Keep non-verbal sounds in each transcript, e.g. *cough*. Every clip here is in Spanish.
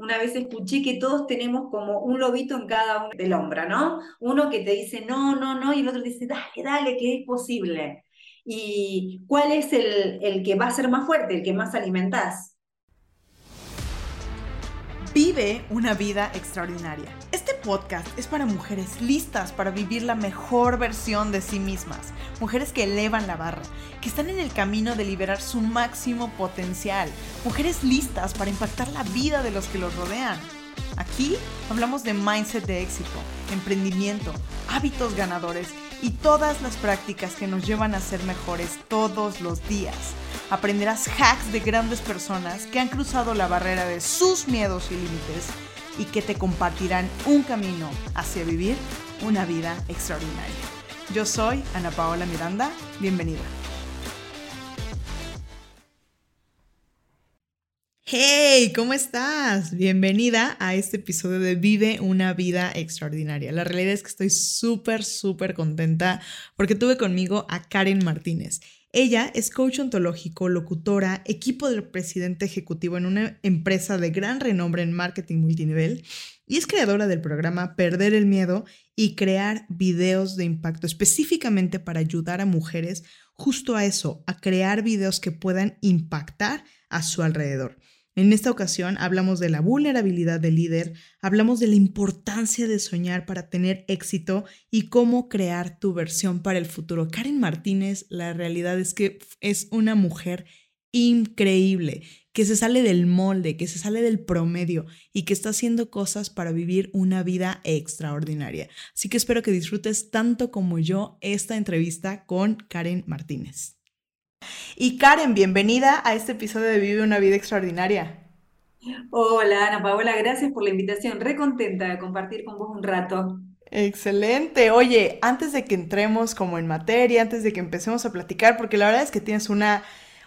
una vez escuché que todos tenemos como un lobito en cada uno del hombro, ¿no? Uno que te dice no, no, no, y el otro te dice dale, dale, que es posible. ¿Y cuál es el, el que va a ser más fuerte, el que más alimentás? Vive una vida extraordinaria. Podcast es para mujeres listas para vivir la mejor versión de sí mismas. Mujeres que elevan la barra, que están en el camino de liberar su máximo potencial. Mujeres listas para impactar la vida de los que los rodean. Aquí hablamos de mindset de éxito, emprendimiento, hábitos ganadores y todas las prácticas que nos llevan a ser mejores todos los días aprenderás hacks de grandes personas que han cruzado la barrera de sus miedos y límites y que te compartirán un camino hacia vivir una vida extraordinaria. Yo soy Ana Paola Miranda, bienvenida. Hey, ¿cómo estás? Bienvenida a este episodio de Vive una vida extraordinaria. La realidad es que estoy súper, súper contenta porque tuve conmigo a Karen Martínez. Ella es coach ontológico, locutora, equipo del presidente ejecutivo en una empresa de gran renombre en marketing multinivel y es creadora del programa Perder el Miedo y crear videos de impacto específicamente para ayudar a mujeres justo a eso, a crear videos que puedan impactar a su alrededor. En esta ocasión hablamos de la vulnerabilidad del líder, hablamos de la importancia de soñar para tener éxito y cómo crear tu versión para el futuro. Karen Martínez, la realidad es que es una mujer increíble, que se sale del molde, que se sale del promedio y que está haciendo cosas para vivir una vida extraordinaria. Así que espero que disfrutes tanto como yo esta entrevista con Karen Martínez. Y Karen, bienvenida a este episodio de Vive una vida extraordinaria. Hola Ana Paola, gracias por la invitación. Re contenta de compartir con vos un rato. Excelente. Oye, antes de que entremos como en materia, antes de que empecemos a platicar, porque la verdad es que tienes una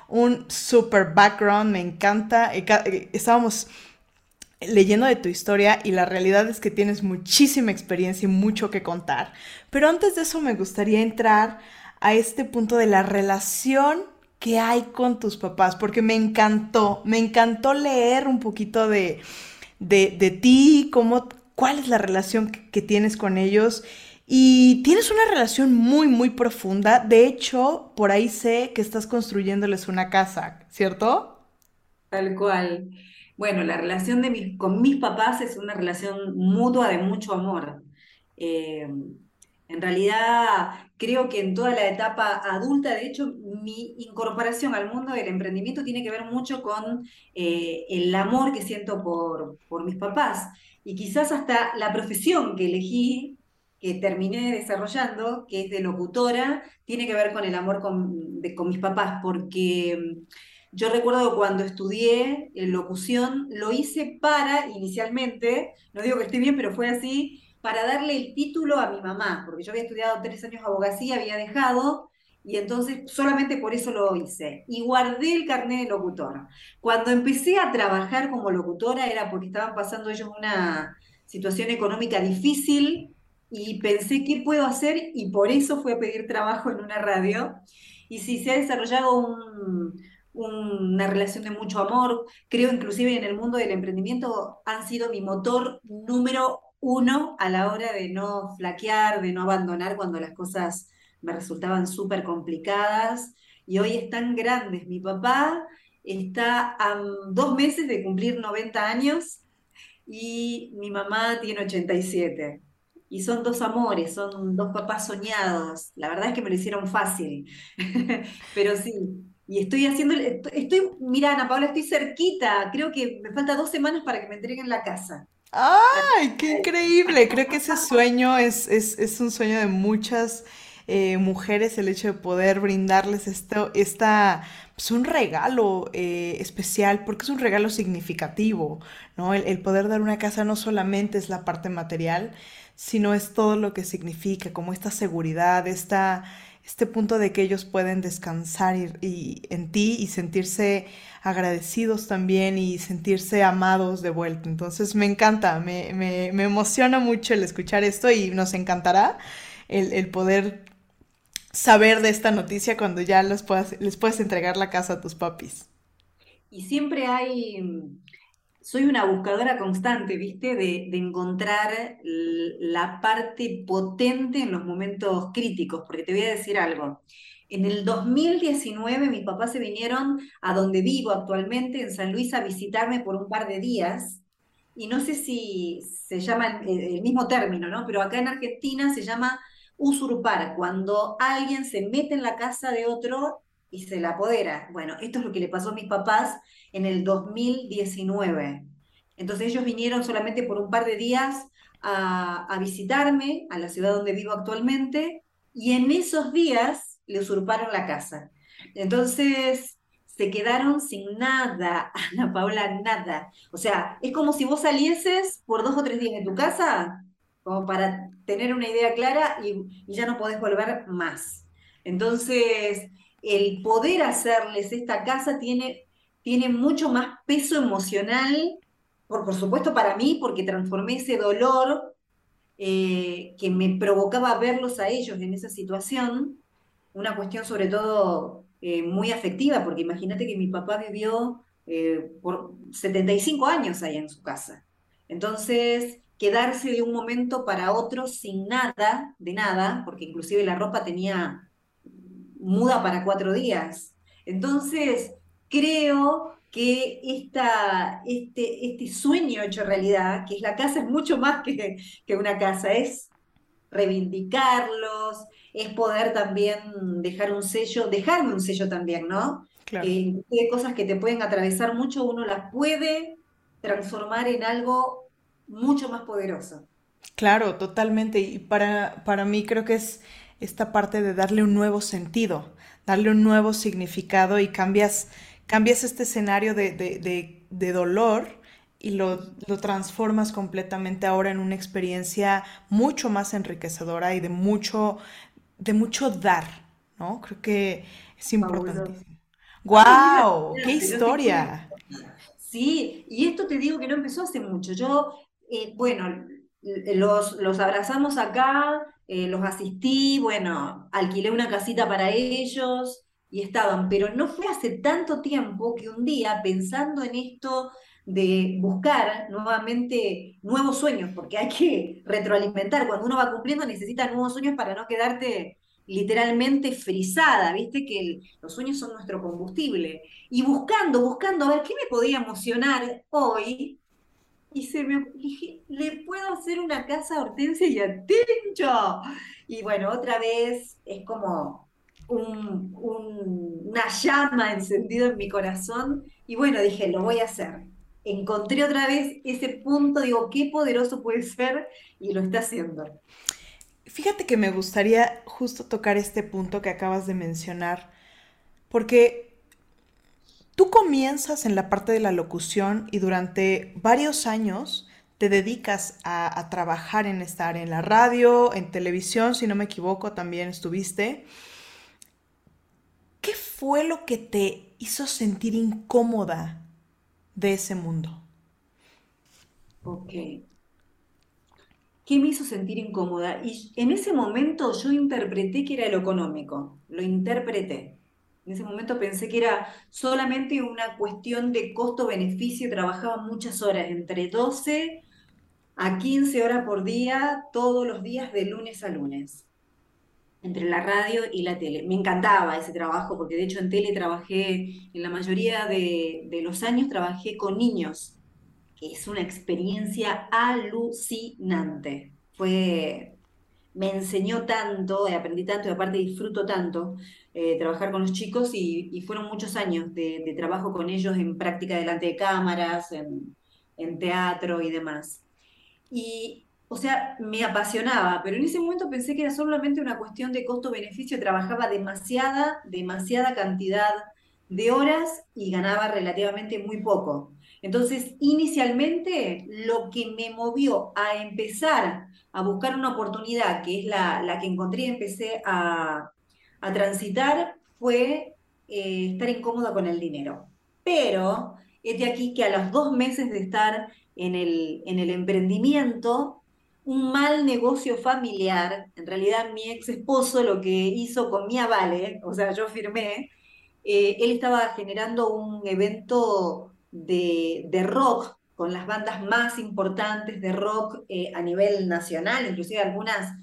un super background, me encanta. Eh, eh, estábamos leyendo de tu historia y la realidad es que tienes muchísima experiencia y mucho que contar. Pero antes de eso me gustaría entrar a este punto de la relación que hay con tus papás, porque me encantó, me encantó leer un poquito de, de, ti, cómo, cuál es la relación que, tienes con ellos. Y tienes una relación muy, muy profunda. De hecho, por ahí sé que estás construyéndoles una casa, ¿cierto? Tal cual. Bueno, la relación de con mis papás es una relación mutua de mucho amor. Eh, en realidad, creo que en toda la etapa adulta, de hecho, mi incorporación al mundo del emprendimiento tiene que ver mucho con eh, el amor que siento por, por mis papás. Y quizás hasta la profesión que elegí, que terminé desarrollando, que es de locutora, tiene que ver con el amor con, con mis papás, porque mm, yo recuerdo cuando estudié en locución, lo hice para, inicialmente, no digo que esté bien, pero fue así, para darle el título a mi mamá, porque yo había estudiado tres años abogacía, había dejado, y entonces solamente por eso lo hice. Y guardé el carnet de locutor. Cuando empecé a trabajar como locutora era porque estaban pasando ellos una situación económica difícil y pensé qué puedo hacer y por eso fui a pedir trabajo en una radio. Y sí, se ha desarrollado una relación de mucho amor. Creo inclusive en el mundo del emprendimiento han sido mi motor número uno, a la hora de no flaquear, de no abandonar cuando las cosas me resultaban súper complicadas. Y hoy están grandes. Mi papá está a dos meses de cumplir 90 años y mi mamá tiene 87. Y son dos amores, son dos papás soñados. La verdad es que me lo hicieron fácil. *laughs* Pero sí, y estoy haciendo, estoy, mira Ana Paula, estoy cerquita. Creo que me falta dos semanas para que me entreguen la casa. ¡Ay, qué increíble! Creo que ese sueño es, es, un sueño de muchas eh, mujeres, el hecho de poder brindarles esto, esta, pues un regalo eh, especial, porque es un regalo significativo, ¿no? El, poder dar una casa no solamente es la parte material, sino es todo lo que significa, como esta seguridad, esta, este punto de que ellos pueden descansar y en ti y sentirse agradecidos también y sentirse amados de vuelta. Entonces me encanta, me, me, me emociona mucho el escuchar esto y nos encantará el, el poder saber de esta noticia cuando ya les puedas, les puedes entregar la casa a tus papis. Y siempre hay soy una buscadora constante, ¿viste? De, encontrar la parte potente en los momentos críticos, porque te voy a decir algo. En el 2019 mis papás se vinieron a donde vivo actualmente, en San Luis, a visitarme por un par de días. Y no sé si se llama el mismo término, ¿no? Pero acá en Argentina se llama usurpar, cuando alguien se mete en la casa de otro y se la apodera. Bueno, esto es lo que le pasó a mis papás en el 2019. Entonces ellos vinieron solamente por un par de días a, visitarme a la ciudad donde vivo actualmente y en esos días le usurparon la casa. Entonces se quedaron sin nada, *laughs* Ana Paula, nada. O sea, es como si vos salieses por dos o tres días de tu casa, como para tener una idea clara y, y ya no podés volver más. Entonces, el poder hacerles esta casa tiene, tiene mucho más peso emocional, por, por supuesto para mí, porque transformé ese dolor eh, que me provocaba verlos a ellos en esa situación, una cuestión sobre todo eh, muy afectiva, porque imagínate que mi papá vivió eh, por 75 años ahí en su casa. Entonces, quedarse de un momento para otro sin nada, de nada, porque inclusive la ropa tenía muda para cuatro días. Entonces, creo que esta, este, este sueño hecho realidad, que es la casa, es mucho más que, que una casa, es reivindicarlos, es poder también dejar un sello, dejarme un sello también, ¿no? Claro. Eh, hay cosas que te pueden atravesar mucho, uno las puede transformar en algo mucho más poderoso. Claro, totalmente. Y para, para mí creo que es esta parte de darle un nuevo sentido, darle un nuevo significado y cambias, cambias este escenario de, de, de, dolor y lo, lo, transformas completamente ahora en una experiencia mucho más enriquecedora y de mucho, de mucho dar, ¿no? Creo que es importantísimo. ¡Wow! ¡Qué historia! Sí, y esto te digo que no empezó hace mucho. Yo, eh, bueno, los, los abrazamos acá, eh, los asistí, bueno, alquilé una casita para ellos y estaban, pero no fue hace tanto tiempo que un día, pensando en esto de buscar nuevamente nuevos sueños, porque hay que retroalimentar, cuando uno va cumpliendo necesita nuevos sueños para no quedarte literalmente frisada, viste que los sueños son nuestro combustible. Y buscando, buscando, a ver qué me podía emocionar hoy, y se me dije, le puedo hacer una casa a Hortensia y a Tincho. Y bueno, otra vez es como un, una llama encendida en mi corazón. Y bueno, dije, lo voy a hacer. Encontré otra vez ese punto, digo, qué poderoso puede ser y lo está haciendo. Fíjate que me gustaría justo tocar este punto que acabas de mencionar, porque Tú comienzas en la parte de la locución y durante varios años te dedicas a, trabajar en esta área, en la radio, en televisión, si no me equivoco, también estuviste. ¿Qué fue lo que te hizo sentir incómoda de ese mundo? Ok. ¿Qué me hizo sentir incómoda? Y en ese momento yo interpreté que era lo económico, lo interpreté. En ese momento pensé que era solamente una cuestión de costo-beneficio, trabajaba muchas horas, entre 12 a 15 horas por día, todos los días de lunes a lunes, entre la radio y la tele. Me encantaba ese trabajo, porque de hecho en tele trabajé, en la mayoría de, de los años trabajé con niños, es una experiencia alucinante. Fue, me enseñó tanto, aprendí tanto y aparte disfruto tanto eh, trabajar con los chicos y, fueron muchos años de, trabajo con ellos en práctica delante de cámaras, en, en teatro y demás. Y, o sea, me apasionaba, pero en ese momento pensé que era solamente una cuestión de costo-beneficio, trabajaba demasiada, demasiada cantidad de horas y ganaba relativamente muy poco. Entonces, inicialmente, lo que me movió a empezar a buscar una oportunidad, que es la, la que encontré y empecé a, a transitar fue eh, estar incómoda con el dinero. Pero es de aquí que a los dos meses de estar en el, en el emprendimiento, un mal negocio familiar, en realidad mi ex esposo lo que hizo con mi avale, o sea, yo firmé, eh, él estaba generando un evento de, de rock con las bandas más importantes de rock eh, a nivel nacional, inclusive algunas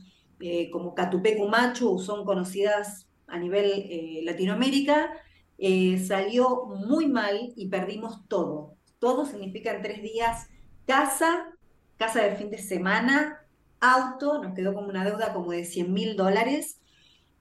eh, como Catupecu Machu son conocidas a nivel Latinoamérica, salió muy mal y perdimos todo. Todo significa en tres días casa, casa de fin de semana, auto, nos quedó como una deuda como de 100 mil dólares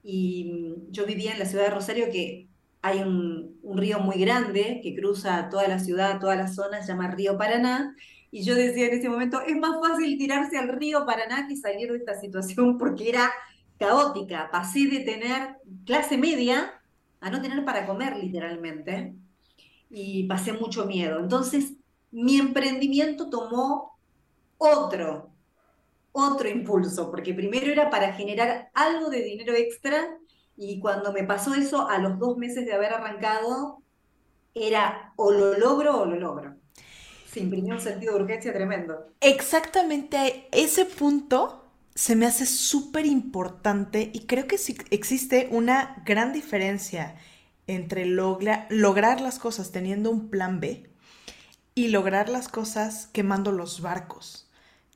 y mm, yo vivía en la ciudad de Rosario que hay un, río muy grande que cruza toda la ciudad, toda la zona, se llama Río Paraná. Y yo decía en ese momento, es más fácil tirarse al río Paraná que salir de esta situación *laughs* porque era caótica. Pasé de tener clase media a no tener para comer literalmente. Y pasé mucho miedo. Entonces, mi emprendimiento tomó otro, otro impulso, porque primero era para generar algo de dinero extra y cuando me pasó eso, a los dos meses de haber arrancado, era o lo logro o lo logro. Se imprimió un sentido de urgencia tremendo. Exactamente ese punto se me hace súper importante y creo que existe una gran diferencia entre lograr las cosas teniendo un plan B y lograr las cosas quemando los barcos,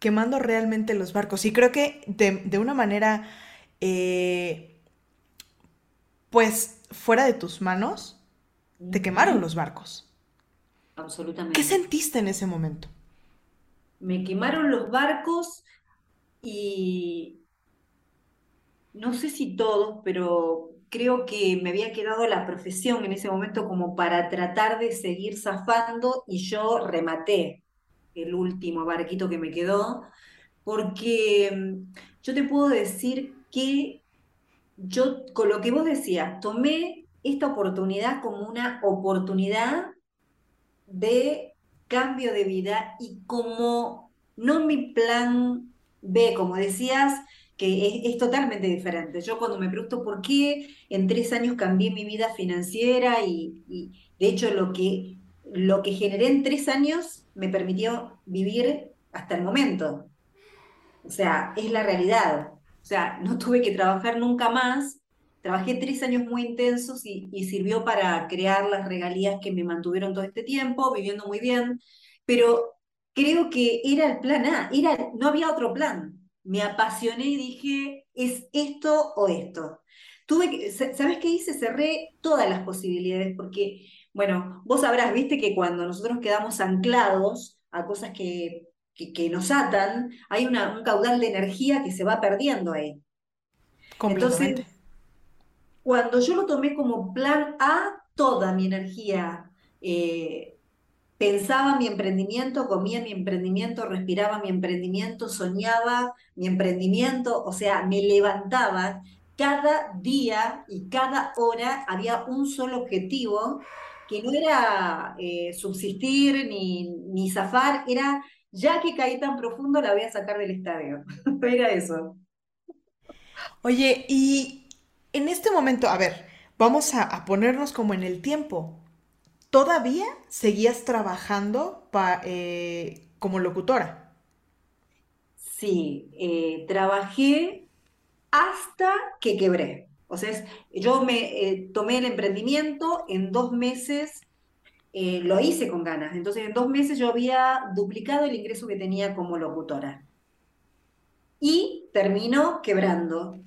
quemando realmente los barcos. Y creo que de, una manera eh, pues fuera de tus manos, te quemaron los barcos. Absolutamente. ¿Qué sentiste en ese momento? Me quemaron los barcos y no sé si todos, pero creo que me había quedado la profesión en ese momento como para tratar de seguir zafando y yo rematé el último barquito que me quedó, porque mm, yo te puedo decir que yo, con lo que vos decías, tomé esta oportunidad como una oportunidad de cambio de vida y como no mi plan B, como decías, que es, totalmente diferente. Yo cuando me pregunto por qué en tres años cambié mi vida financiera y, y de hecho lo que, lo que generé en tres años me permitió vivir hasta el momento. O sea, es la realidad. O sea, no tuve que trabajar nunca más. Trabajé tres años muy intensos y, sirvió para crear las regalías que me mantuvieron todo este tiempo, viviendo muy bien. Pero creo que era el plan A, era, no había otro plan. Me apasioné y dije, es esto o esto. Tuve que, ¿sabes qué hice? Cerré todas las posibilidades porque, bueno, vos sabrás, viste que cuando nosotros quedamos anclados a cosas que que, nos atan, hay una, un caudal de energía que se va perdiendo ahí. Entonces, cuando yo lo tomé como plan A, toda mi energía, eh, pensaba mi emprendimiento, comía mi emprendimiento, respiraba mi emprendimiento, soñaba mi emprendimiento, o sea, me levantaba. Cada día y cada hora había un solo objetivo que no era eh, subsistir ni, ni zafar, era ya que caí tan profundo, la voy a sacar del estadio. *laughs* Era eso. Oye, y en este momento, a ver, vamos a, ponernos como en el tiempo. ¿Todavía seguías trabajando eh, como locutora? Sí, eh, trabajé hasta que quebré. O sea, yo me eh, tomé el emprendimiento, en dos meses eh, lo hice con ganas. Entonces, en dos meses yo había duplicado el ingreso que tenía como locutora. Y terminó quebrando.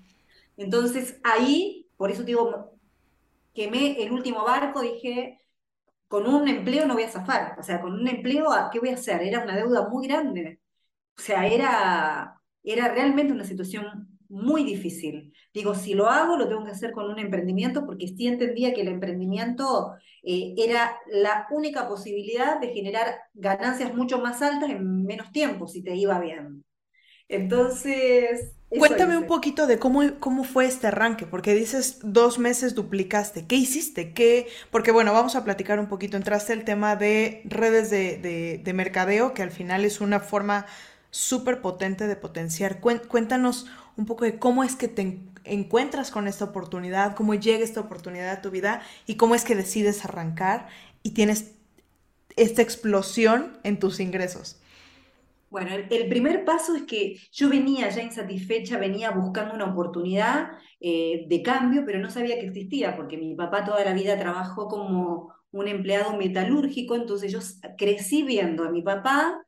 Entonces, ahí, por eso digo, quemé el último barco, dije, con un empleo no voy a zafar. O sea, con un empleo, ¿qué voy a hacer? Era una deuda muy grande. O sea, era, era realmente una situación muy difícil. Digo, si lo hago, lo tengo que hacer con un emprendimiento porque sí entendía que el emprendimiento eh, era la única posibilidad de generar ganancias mucho más altas en menos tiempo, si te iba bien. Entonces... Cuéntame un poquito de cómo, cómo fue este arranque, porque dices dos meses duplicaste. ¿Qué hiciste? ¿Qué? Porque bueno, vamos a platicar un poquito. Entraste el tema de redes de, de mercadeo, que al final es una forma súper potente de potenciar. Cuéntanos un poco de cómo es que te encuentras con esta oportunidad, cómo llega esta oportunidad a tu vida y cómo es que decides arrancar y tienes esta explosión en tus ingresos. Bueno, el, primer paso es que yo venía ya insatisfecha, venía buscando una oportunidad eh, de cambio, pero no sabía que existía, porque mi papá toda la vida trabajó como un empleado metalúrgico, entonces yo crecí viendo a mi papá,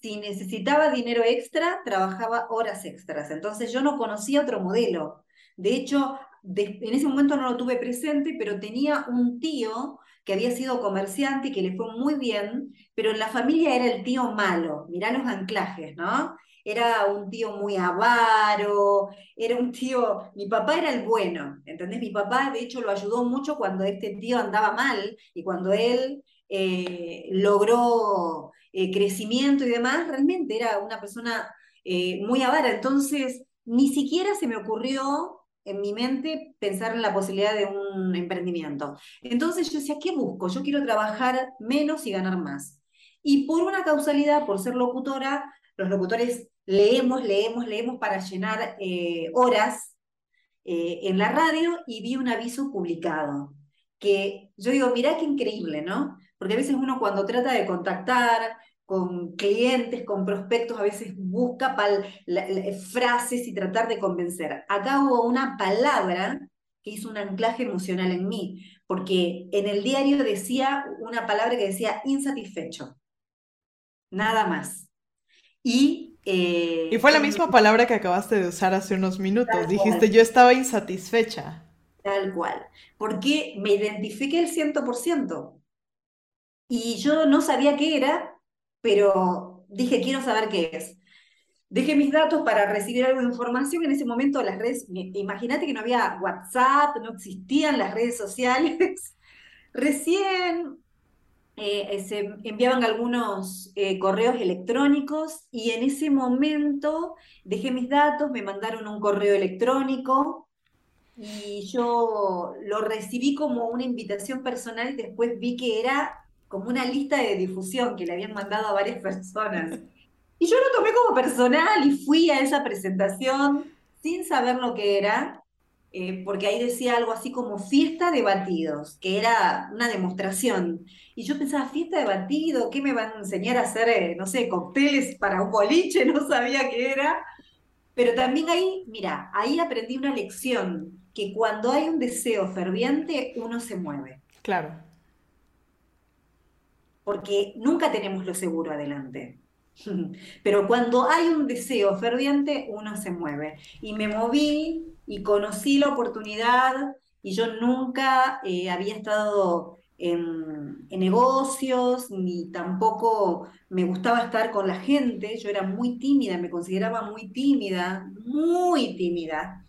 si necesitaba dinero extra, trabajaba horas extras, entonces yo no conocía otro modelo. De hecho, en ese momento no lo tuve presente, pero tenía un tío que había sido comerciante y que le fue muy bien, pero en la familia era el tío malo, mirá los anclajes, ¿no? Era un tío muy avaro, era un tío, mi papá era el bueno, ¿entendés? Mi papá de hecho lo ayudó mucho cuando este tío andaba mal y cuando él eh, logró eh, crecimiento y demás, realmente era una persona eh, muy avara, entonces ni siquiera se me ocurrió en mi mente pensar en la posibilidad de un emprendimiento. Entonces yo decía, ¿qué busco? Yo quiero trabajar menos y ganar más. Y por una causalidad, por ser locutora, los locutores leemos, leemos, leemos para llenar eh, horas en la radio y vi un aviso publicado. Que yo digo, mirá qué increíble, ¿no? Porque a veces uno cuando trata de contactar, con clientes, con prospectos, a veces busca frases y tratar de convencer. Acá hubo una palabra que hizo un anclaje emocional en mí, porque en el diario decía una palabra que decía insatisfecho. Nada más. Y, eh, y fue la misma palabra que acabaste de usar hace unos minutos. Dijiste, yo estaba insatisfecha. Tal cual. Porque me identifiqué el 100%. Y yo no sabía qué era, pero dije, quiero saber qué es. Dejé mis datos para recibir algo de información. En ese momento las redes, imagínate que no había WhatsApp, no existían las redes sociales. *laughs* Recién eh, se enviaban algunos eh, correos electrónicos y en ese momento dejé mis datos, me mandaron un correo electrónico y yo lo recibí como una invitación personal y después vi que era como una lista de difusión que le habían mandado a varias personas. Y yo lo tomé como personal y fui a esa presentación sin saber lo que era, eh, porque ahí decía algo así como fiesta de batidos, que era una demostración. Y yo pensaba, fiesta de batidos, ¿qué me van a enseñar a hacer, eh, no sé, cócteles para un boliche? *laughs* No sabía qué era. Pero también ahí, mira, ahí aprendí una lección, que cuando hay un deseo ferviente, uno se mueve. Claro porque nunca tenemos lo seguro adelante. *laughs* Pero cuando hay un deseo ferviente, uno se mueve. Y me moví y conocí la oportunidad y yo nunca eh, había estado en, en, negocios, ni tampoco me gustaba estar con la gente. Yo era muy tímida, me consideraba muy tímida, muy tímida.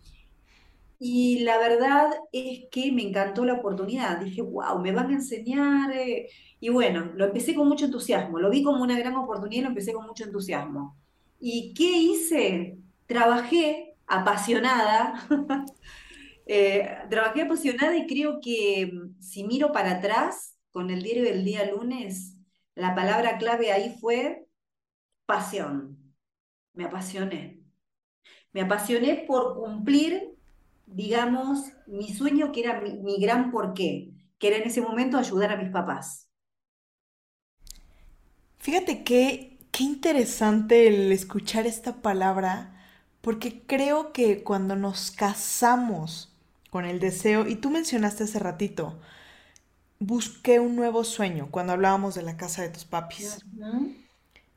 Y la verdad es que me encantó la oportunidad. Dije, wow, me van a enseñar. Eh". Y bueno, lo empecé con mucho entusiasmo. Lo vi como una gran oportunidad y lo empecé con mucho entusiasmo. ¿Y qué hice? Trabajé apasionada. *laughs* Eh, trabajé apasionada y creo que mm, si miro para atrás con el diario del día lunes, la palabra clave ahí fue pasión. Me apasioné. Me apasioné por cumplir digamos, mi sueño que era mi, gran porqué, que era en ese momento ayudar a mis papás. Fíjate qué, qué interesante el escuchar esta palabra, porque creo que cuando nos casamos con el deseo, y tú mencionaste hace ratito, busqué un nuevo sueño cuando hablábamos de la casa de tus papis.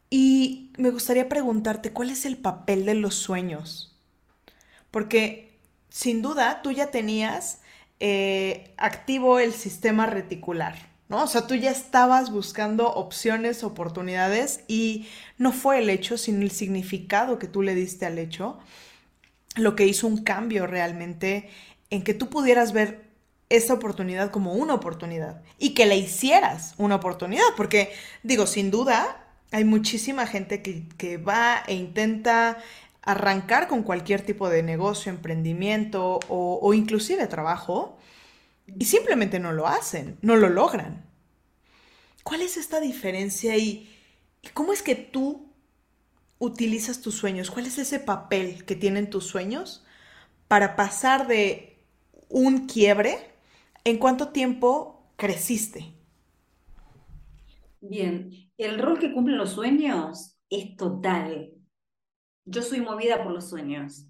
Y me gustaría preguntarte, ¿cuál es el papel de los sueños? Porque sin duda tú ya tenías eh, activo el sistema reticular, ¿no? O sea, tú ya estabas buscando opciones, oportunidades y no fue el hecho, sino el significado que tú le diste al hecho, lo que hizo un cambio realmente en que tú pudieras ver esa oportunidad como una oportunidad y que la hicieras una oportunidad, porque digo, sin duda, hay muchísima gente que, que va e intenta arrancar con cualquier tipo de negocio, emprendimiento o, inclusive trabajo y simplemente no lo hacen, no lo logran. ¿Cuál es esta diferencia y, cómo es que tú utilizas tus sueños? ¿Cuál es ese papel que tienen tus sueños para pasar de un quiebre? ¿En cuánto tiempo creciste? Bien, el rol que cumplen los sueños es total. Yo soy movida por los sueños.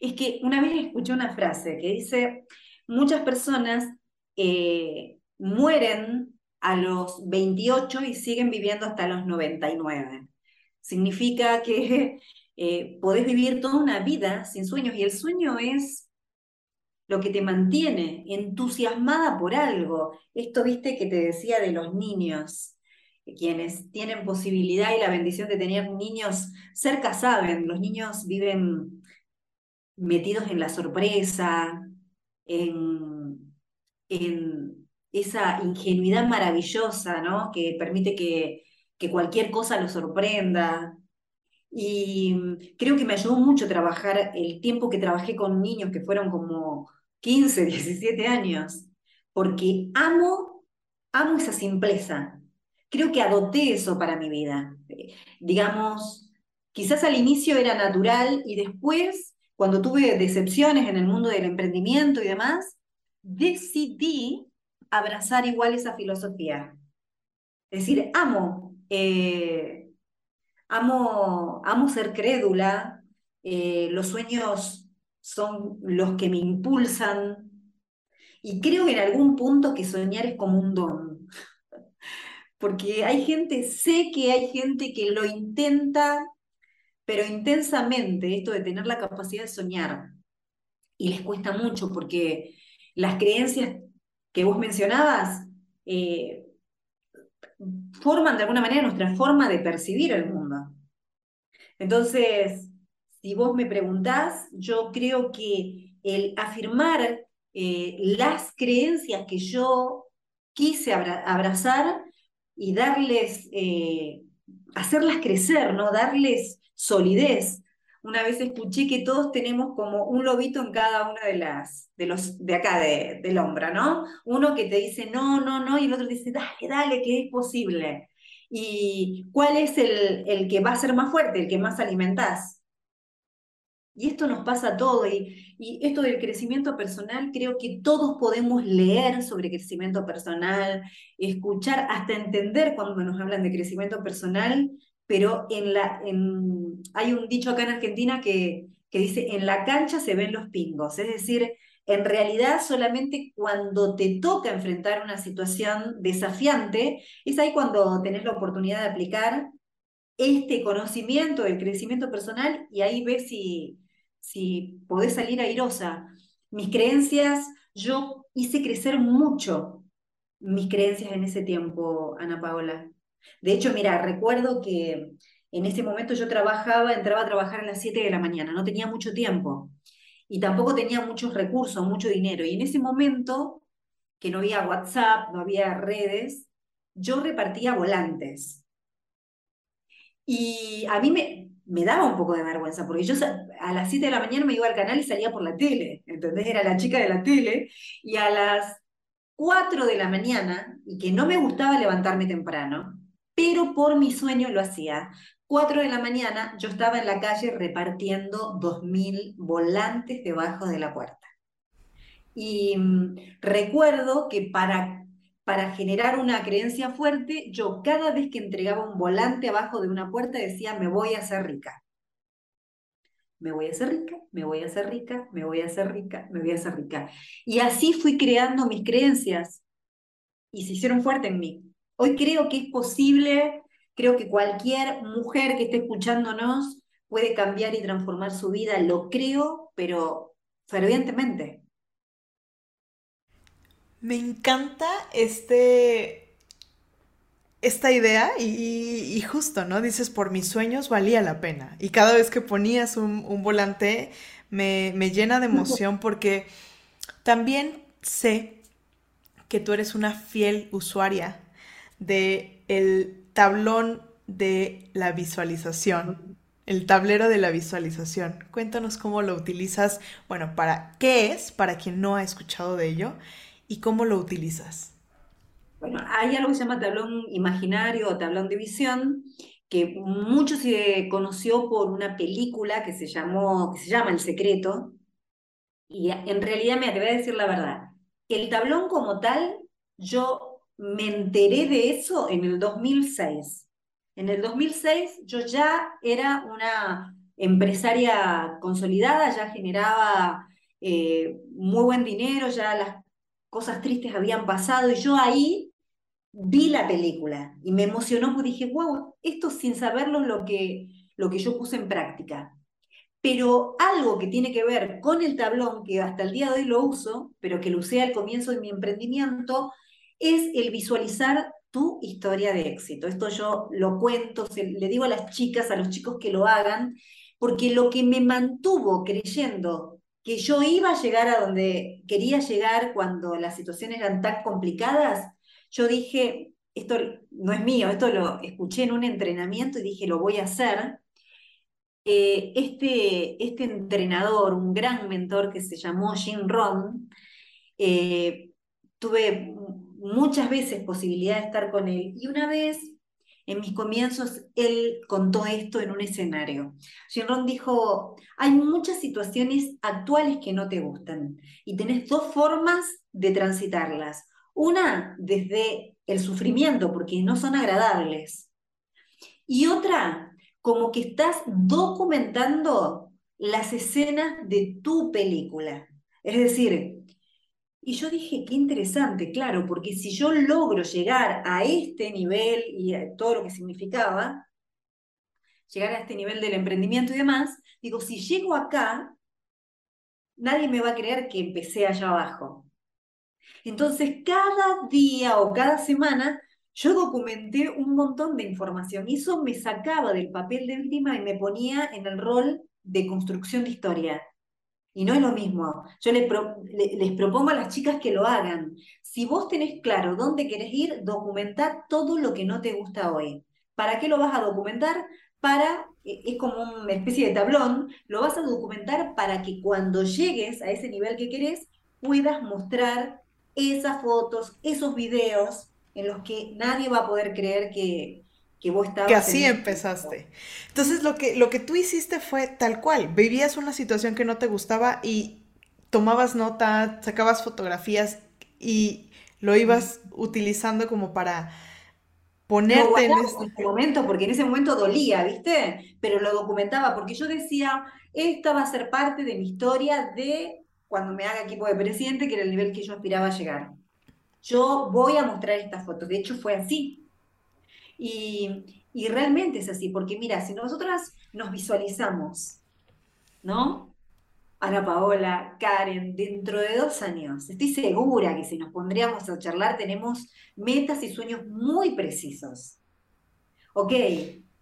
Es que una vez escuché una frase que dice, muchas personas eh, mueren a los 28 y siguen viviendo hasta los 99. Significa que *laughs* eh, podés vivir toda una vida sin sueños y el sueño es lo que te mantiene entusiasmada por algo. Esto, viste, que te decía de los niños, quienes tienen posibilidad y la bendición de tener niños cerca saben, los niños viven metidos en la sorpresa, en, en esa ingenuidad maravillosa, ¿no? Que permite que, que cualquier cosa los sorprenda. Y creo que me ayudó mucho trabajar el tiempo que trabajé con niños que fueron como 15, 17 años, porque amo, amo esa simpleza. Creo que adopté eso para mi vida. Digamos, quizás al inicio era natural y después, cuando tuve decepciones en el mundo del emprendimiento y demás, decidí abrazar igual esa filosofía. Es decir, amo, eh, amo, amo ser crédula, eh, los sueños son los que me impulsan. Y creo en algún punto que soñar es como un don. Porque hay gente, sé que hay gente que lo intenta, pero intensamente, esto de tener la capacidad de soñar. Y les cuesta mucho porque las creencias que vos mencionabas eh, forman de alguna manera nuestra forma de percibir el mundo. Entonces, si vos me preguntás, yo creo que el afirmar eh, las creencias que yo quise abrazar y darles, eh, hacerlas crecer, ¿no? Darles solidez. Una vez escuché que todos tenemos como un lobito en cada una de las, de los, de acá, de, del hombro, ¿no? Uno que te dice no, no, no, y el otro dice, dale, dale, que es posible. ¿Y cuál es el, el que va a ser más fuerte, el que más alimentás? Y esto nos pasa a todos. Y, esto del crecimiento personal, creo que todos podemos leer sobre crecimiento personal, escuchar, hasta entender cuando nos hablan de crecimiento personal, pero en la, hay un dicho acá en Argentina que, que dice, en la cancha se ven los pingos. Es decir, en realidad solamente cuando te toca enfrentar una situación desafiante, es ahí cuando tenés la oportunidad de aplicar este conocimiento del crecimiento personal y ahí ves si, si podés salir airosa. Mis creencias, yo hice crecer mucho mis creencias en ese tiempo, Ana Paola. De hecho, mira, recuerdo que en ese momento yo trabajaba, entraba a trabajar a las 7 de la mañana, no tenía mucho tiempo y tampoco tenía muchos recursos, mucho dinero. Y en ese momento, que no había WhatsApp, no había redes, yo repartía volantes. Y a mí me, me daba un poco de vergüenza, porque yo a las 7 de la mañana me iba al canal y salía por la tele, entonces era la chica de la tele, y a las 4 de la mañana, y que no me gustaba levantarme temprano, pero por mi sueño lo hacía. 4 de la mañana yo estaba en la calle repartiendo 2.000 volantes debajo de la puerta. Y mm, recuerdo que para para generar una creencia fuerte, yo cada vez que entregaba un volante abajo de una puerta decía, me voy a hacer rica. Me voy a hacer rica, me voy a hacer rica, me voy a hacer rica, me voy a hacer rica. Y así fui creando mis creencias y se hicieron fuertes en mí. Hoy creo que es posible, creo que cualquier mujer que esté escuchándonos puede cambiar y transformar su vida, lo creo, pero fervientemente. Me encanta este, esta idea y, justo, ¿no? Dices, por mis sueños valía la pena. Y cada vez que ponías un, volante me, me, llena de emoción *laughs* porque también sé que tú eres una fiel usuaria de el tablón de la visualización, el tablero de la visualización. Cuéntanos cómo lo utilizas, bueno, para qué es, para quien no ha escuchado de ello, y cómo lo utilizas? Bueno, hay algo que se llama tablón imaginario o tablón de visión, que mucho se conoció por una película que se, llamó, que se llama El Secreto, y en realidad me atrevo a decir la verdad. El tablón como tal, yo me enteré de eso en el 2006. En el 2006 yo ya era una empresaria consolidada, ya generaba eh, muy buen dinero, ya las cosas tristes habían pasado y yo ahí vi la película y me emocionó porque dije, wow, esto sin saberlo es lo que, lo que yo puse en práctica. Pero algo que tiene que ver con el tablón, que hasta el día de hoy lo uso, pero que lo usé al comienzo de mi emprendimiento, es el visualizar tu historia de éxito. Esto yo lo cuento, le digo a las chicas, a los chicos que lo hagan, porque lo que me mantuvo creyendo que yo iba a llegar a donde quería llegar cuando las situaciones eran tan complicadas, yo dije, esto no es mío, esto lo escuché en un entrenamiento y dije, lo voy a hacer. Eh, este, este entrenador, un gran mentor que se llamó Jim Ron, eh, tuve muchas veces posibilidad de estar con él y una vez en mis comienzos él contó esto en un escenario. Jim Ron dijo, hay muchas situaciones actuales que no te gustan y tenés dos formas de transitarlas. Una, desde el sufrimiento, porque no son agradables. Y otra, como que estás documentando las escenas de tu película. Es decir, y yo dije, qué interesante, claro, porque si yo logro llegar a este nivel y a todo lo que significaba, llegar a este nivel del emprendimiento y demás, digo, si llego acá, nadie me va a creer que empecé allá abajo. Entonces, cada día o cada semana yo documenté un montón de información y eso me sacaba del papel de víctima y me ponía en el rol de construcción de historia. Y no es lo mismo. Yo les, propongo a las chicas que lo hagan. Si vos tenés claro dónde querés ir, documentar todo lo que no te gusta hoy. ¿Para qué lo vas a documentar? Para, e, es como una especie de tablón, lo vas a documentar para que cuando llegues a ese nivel que querés, puedas mostrar esas fotos, esos videos en los que nadie va a poder creer que, que vos estabas... Que así empezaste. Entonces lo que, lo que tú hiciste fue tal cual, vivías una situación que no te gustaba y tomabas nota, sacabas fotografías y lo ibas utilizando como para ponerte en este momento, porque en ese momento dolía, ¿viste? Pero lo documentaba, porque yo decía, esta va a ser parte de mi historia de cuando me haga equipo de presidente, que era el nivel que yo aspiraba a llegar. Yo voy a mostrar estas fotos. De hecho, fue así. Y, y realmente es así, porque mira, si nosotras nos visualizamos, ¿no? Ana Paola, Karen, dentro de dos años, estoy segura que si nos pondríamos a charlar tenemos metas y sueños muy precisos. Ok,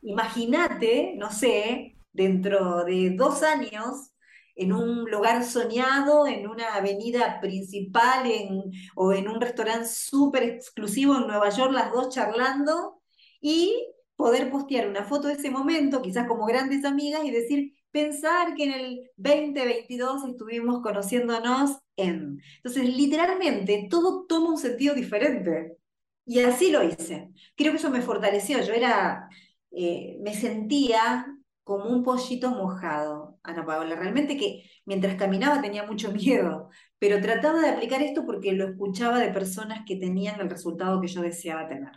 imagínate, no sé, dentro de dos años, en un lugar soñado, en una avenida principal en, o en un restaurante súper exclusivo en Nueva York, las dos charlando, y poder postear una foto de ese momento, quizás como grandes amigas, y decir, pensar que en el 2022 estuvimos conociéndonos en... Entonces, literalmente, todo toma un sentido diferente. Y así lo hice. Creo que eso me fortaleció. Yo era, eh, me sentía como un pollito mojado, Ana Paola. Realmente que mientras caminaba tenía mucho miedo, pero trataba de aplicar esto porque lo escuchaba de personas que tenían el resultado que yo deseaba tener.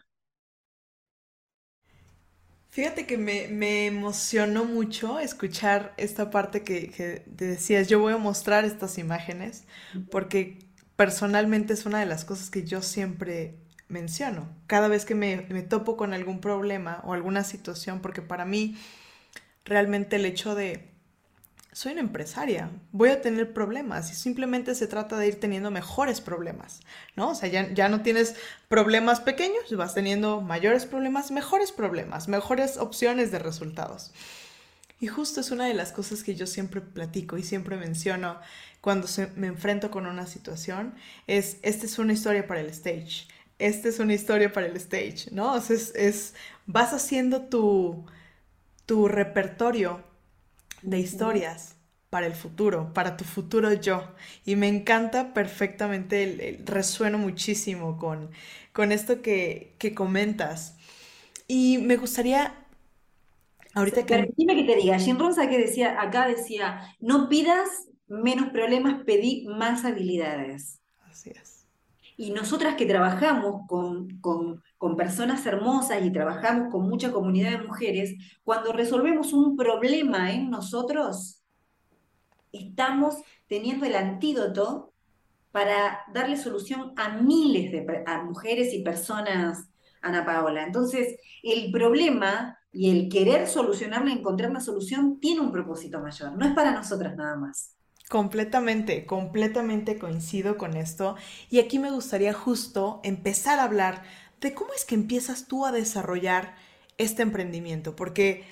Fíjate que me, emocionó mucho escuchar esta parte que, que, te decías, yo voy a mostrar estas imágenes, porque personalmente es una de las cosas que yo siempre menciono, cada vez que me, me topo con algún problema o alguna situación, porque para mí realmente el hecho de soy una empresaria, voy a tener problemas y simplemente se trata de ir teniendo mejores problemas, ¿no? O sea, ya, ya, no tienes problemas pequeños, vas teniendo mayores problemas, mejores problemas, mejores opciones de resultados. Y justo es una de las cosas que yo siempre platico y siempre menciono cuando me enfrento con una situación, es, esta es una historia para el stage, esta es una historia para el stage, ¿no? O sea, es, es vas haciendo tu tu repertorio de historias para el futuro, para tu futuro yo. Y me encanta perfectamente, resueno muchísimo con, con esto que, comentas. Y me gustaría, ahorita que... Dime que te diga, Jim Ronza que decía, acá decía, no pidas menos problemas, pedí más habilidades. Así es. Y nosotras que trabajamos con, con, personas hermosas y trabajamos con mucha comunidad de mujeres, cuando resolvemos un problema en nosotros, estamos teniendo el antídoto para darle solución a miles de mujeres y personas, Ana Paola. Entonces, el problema y el querer solucionarlo, encontrar una solución, tiene un propósito mayor, no es para nosotras nada más. Completamente, completamente coincido con esto. Y aquí me gustaría justo empezar a hablar de cómo es que empiezas tú a desarrollar este emprendimiento, porque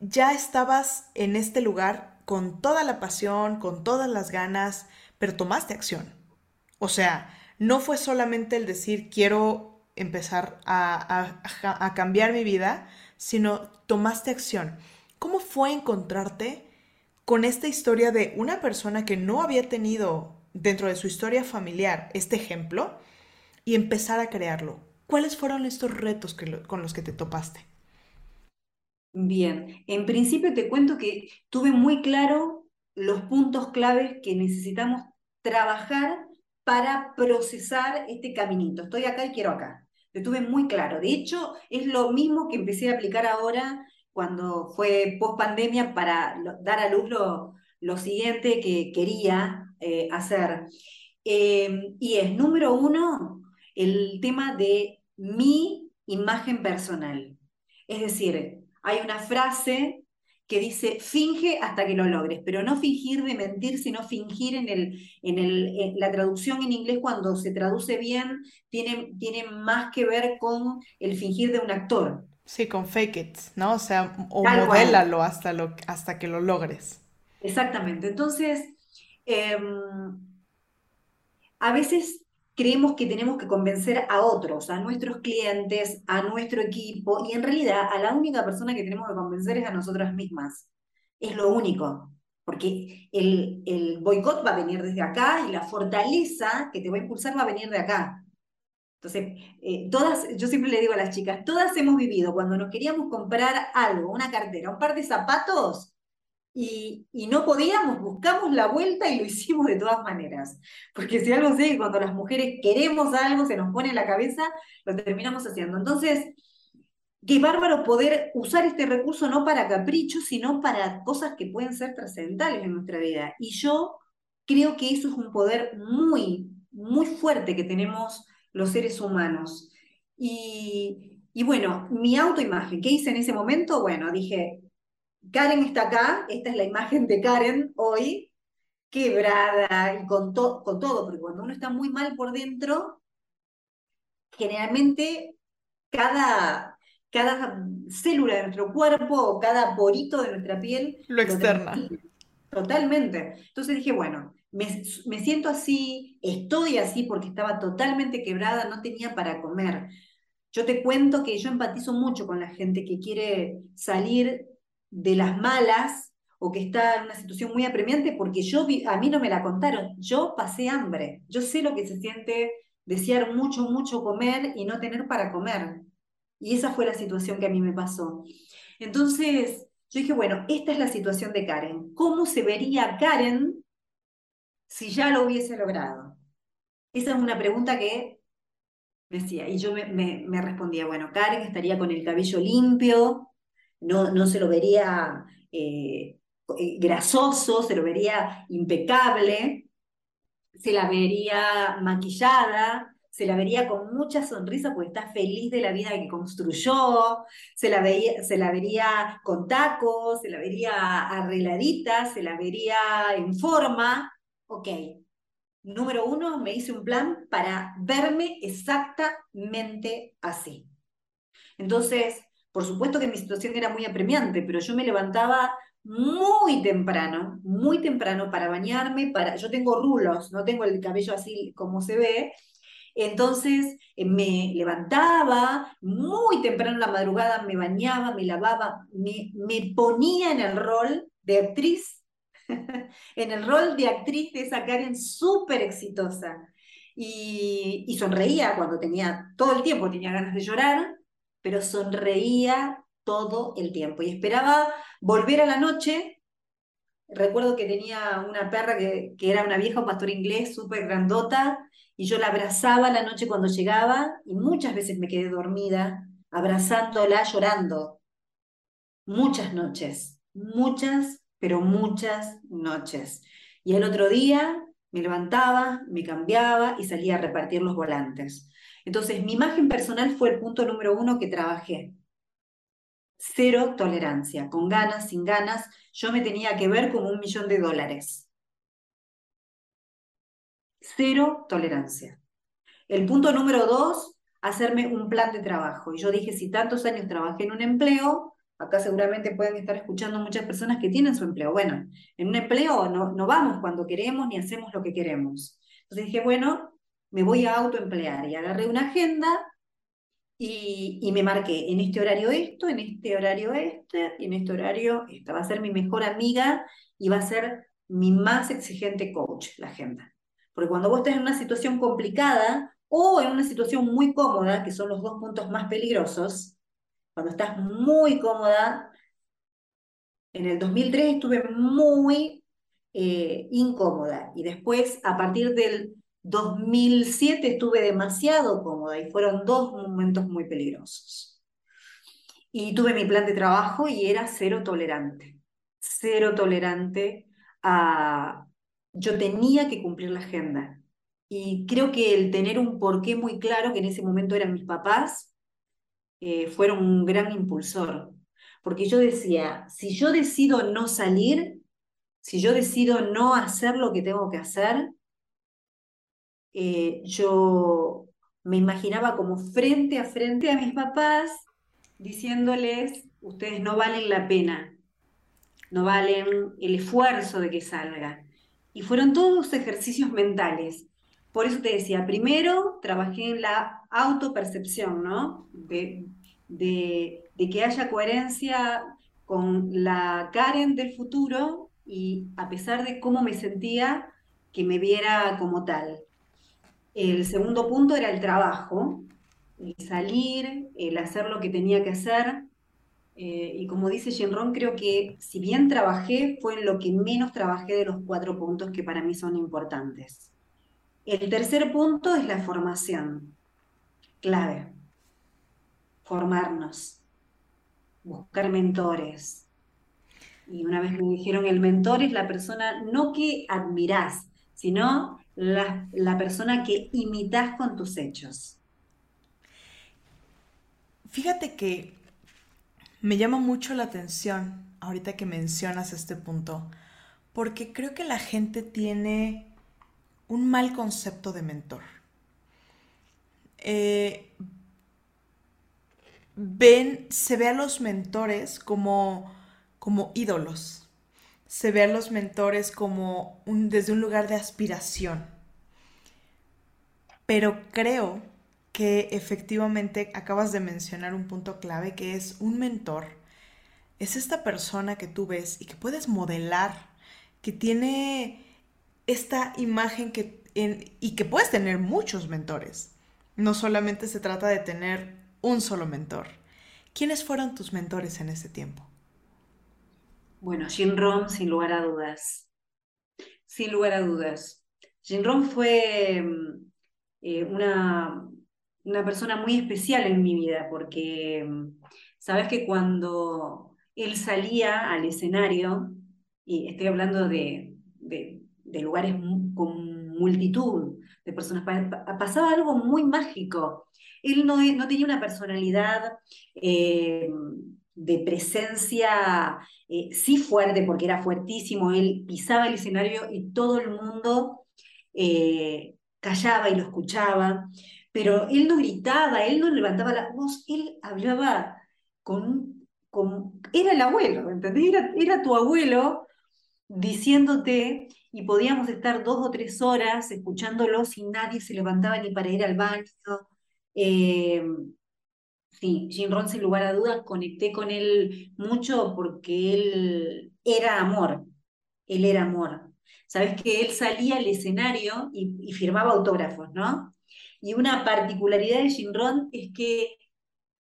ya estabas en este lugar con toda la pasión, con todas las ganas, pero tomaste acción. O sea, no fue solamente el decir quiero empezar a, cambiar mi vida, sino tomaste acción. ¿Cómo fue encontrarte con esta historia de una persona que no había tenido dentro de su historia familiar este ejemplo y empezar a crearlo? ¿Cuáles fueron estos retos con los que te topaste? Bien, en principio te cuento que tuve muy claro los puntos claves que necesitamos trabajar para procesar este caminito. Estoy acá y quiero acá. Lo tuve muy claro. De hecho, es lo mismo que empecé a aplicar ahora cuando fue post pandemia para dar a luz lo, lo siguiente que quería eh, hacer. Em, y es, número uno, el tema de mi imagen personal. Es decir, hay una frase que dice finge hasta que lo logres, pero no fingir de mentir, sino fingir en, el, en, el, la traducción en inglés cuando se traduce bien, tiene, tiene más que ver con el fingir de un actor. Sí, con fake it, ¿no? O sea, o modélalo hasta, lo, hasta que lo logres. Exactamente. Entonces, em, a veces creemos que tenemos que convencer a otros, a nuestros clientes, a nuestro equipo, y en realidad a la única persona que tenemos que convencer es a nosotras mismas. Es lo único, porque el, el boicot va a venir desde acá y la fortaleza que te va a impulsar va a venir de acá. Entonces, eh, todas, yo siempre le digo a las chicas, todas hemos vivido cuando nos queríamos comprar algo, una cartera, un par de zapatos, y, no podíamos, buscamos la vuelta y lo *laughs* hicimos de todas maneras. Porque si algo sé, cuando las mujeres queremos algo, se nos pone en la cabeza, lo terminamos haciendo. Entonces, qué bárbaro poder usar este recurso no para caprichos, sino para cosas que pueden ser trascendentales en nuestra vida. Y yo creo que eso es un poder muy, muy fuerte que tenemos los seres humanos. Y, bueno, mi autoimagen, ¿qué hice en ese momento? Bueno, dije, Karen está acá, esta es la imagen de Karen hoy, quebrada y con, con todo, porque cuando uno está muy mal por dentro, generalmente cada, cada célula de nuestro cuerpo, cada porito de nuestra piel... Lo externa. totalmente. Entonces dije, bueno, me, me, siento así, estoy así porque estaba totalmente quebrada, no tenía para comer. Yo te cuento que yo empatizo mucho con la gente que quiere salir de las malas o que está en una situación muy apremiante, porque yo a mí no me la contaron, yo pasé hambre, yo sé lo que se siente desear mucho, mucho comer y no tener para comer. Y esa fue la situación que a mí me pasó. Entonces, yo dije, bueno, esta es la situación de Karen. ¿Cómo se vería Karen si ya lo hubiese logrado? Esa es una pregunta que decía, y yo me, me respondía, bueno, Karen estaría con el cabello limpio, no, se lo vería eh, eh, grasoso, se lo vería impecable, se la vería maquillada, se la vería con mucha sonrisa porque está feliz de la vida que construyó, se la, veía, se la vería con tacos, se la vería arregladita, se la vería en forma. Ok, número uno, me hice un plan para verme exactamente así. Entonces, por supuesto que mi situación era muy apremiante, pero yo me levantaba muy temprano, muy temprano para bañarme, para yo tengo rulos, no tengo el cabello así como se ve, entonces eh, me levantaba muy temprano en la madrugada, me bañaba, me lavaba, me, me ponía en el rol de actriz, *laughs* en el rol de actriz de esa Karen súper exitosa. Y, y sonreía cuando tenía, todo el tiempo tenía ganas de llorar, pero sonreía todo el tiempo y esperaba volver a la noche. Recuerdo que tenía una perra que, era una vieja, un pastor inglés, súper grandota, y yo la abrazaba la noche cuando llegaba y muchas veces me quedé dormida abrazándola, llorando. Muchas noches, muchas, pero muchas noches. Y el otro día Me levantaba, me cambiaba y salía a repartir los volantes. Entonces, mi imagen personal fue el punto número uno que trabajé. Cero tolerancia, con ganas, sin ganas. Yo me tenía que ver como un millón de dólares. Cero tolerancia. El punto número dos, hacerme un plan de trabajo. Y yo dije, si tantos años trabajé en un empleo, acá seguramente pueden estar escuchando muchas personas que tienen su empleo. Bueno, en un empleo no, no vamos cuando queremos ni hacemos lo que queremos. Entonces dije, bueno, me voy a autoemplear y agarré una agenda y, y, me marqué en este horario esto, en este horario este, en este horario esta. Va a ser mi mejor amiga y va a ser mi más exigente coach, la agenda. Porque cuando vos estás en una situación complicada o en una situación muy cómoda, que son los dos puntos más peligrosos, cuando estás muy cómoda, en el 2003 estuve muy eh, incómoda y después a partir del 2007 estuve demasiado cómoda y fueron dos momentos muy peligrosos. Y tuve mi plan de trabajo y era cero tolerante, cero tolerante a... Yo tenía que cumplir la agenda. Y creo que el tener un porqué muy claro, que en ese momento eran mis papás, eh, fueron un gran impulsor. Porque yo decía, si yo decido no salir, si yo decido no hacer lo que tengo que hacer, eh, yo me imaginaba como frente a frente a mis papás diciéndoles, ustedes no valen la pena, no valen el esfuerzo de que salga. Y fueron todos ejercicios mentales. Por eso te decía, primero trabajé en la autopercepción, ¿no? De, de, de que haya coherencia con la Karen del futuro y a pesar de cómo me sentía, que me viera como tal. El segundo punto era el trabajo, el salir, el hacer lo que tenía que hacer. Eh, y como dice Ron, creo que si bien trabajé, fue en lo que menos trabajé de los cuatro puntos que para mí son importantes. El tercer punto es la formación. Clave. Formarnos. Buscar mentores. Y una vez me dijeron, el mentor es la persona no que admirás, sino la, la persona que imitas con tus hechos. Fíjate que me llama mucho la atención ahorita que mencionas este punto, porque creo que la gente tiene un mal concepto de mentor. Eh, ven, se ve a los mentores como, como ídolos se ve a los mentores como desde un lugar de aspiración. Pero creo que efectivamente acabas de mencionar un punto clave que es un mentor. Es esta persona que tú ves y que puedes modelar, que tiene esta imagen que, y que puedes tener muchos mentores. No solamente se trata de tener un solo mentor. ¿Quiénes fueron tus mentores en ese tiempo? Bueno, Jim sin lugar a dudas. Sin lugar a dudas. Jim Rom fue mm, eh, una, una persona muy especial en mi vida, porque mm, sabes que cuando él salía al escenario, y estoy hablando de, de, lugares con multitud de personas, pasaba algo muy mágico. Él no, no tenía una personalidad eh, de presencia eh, sí fuerte, porque era fuertísimo, él pisaba el escenario y todo el mundo eh, callaba y lo escuchaba, pero él no gritaba, él no levantaba la voz, él hablaba con, con era el abuelo, ¿entendés? Era, era tu abuelo diciéndote y podíamos estar dos o tres horas escuchándolo sin nadie se levantaba ni para ir al baño. Eh, Sí, Jim Ron, sin lugar a dudas, conecté con él mucho porque él era amor, él era amor. Sabes que él salía al escenario y, firmaba autógrafos, ¿no? Y una particularidad de Jim Ron es que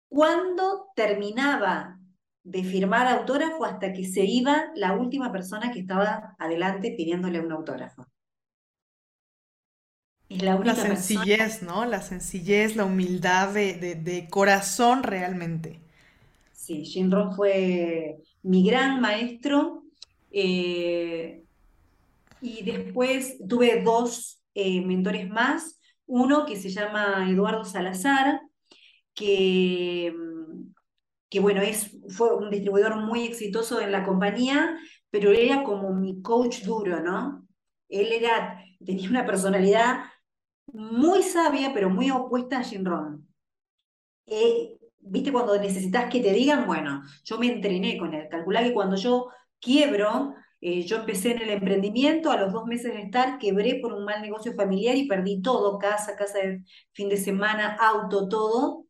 cuando terminaba de firmar autógrafo hasta que se iba la última persona que estaba adelante pidiéndole un autógrafo la, sencillez, ¿no? La sencillez, la humildad de, corazón realmente. Sí, Jim Rohn fue mi gran maestro. Eh, Y después tuve dos eh, mentores más, uno que se llama Eduardo Salazar, que, que bueno, es, fue un distribuidor muy exitoso en la compañía, pero él era como mi coach duro, ¿no? Él era, tenía una personalidad muy sabia, pero muy opuesta a Rohn. Eh, ¿Viste cuando necesitas que te digan? Bueno, yo me entrené con él. Calculá que cuando yo quiebro, eh, yo empecé en el emprendimiento, a los dos meses de estar, quebré por un mal negocio familiar y perdí todo, casa, casa de fin de semana, auto, todo.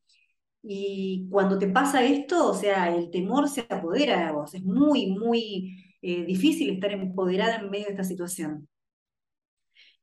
Y cuando te pasa esto, o sea, el temor se apodera de vos. Es muy, muy eh, difícil estar empoderada en medio de esta situación.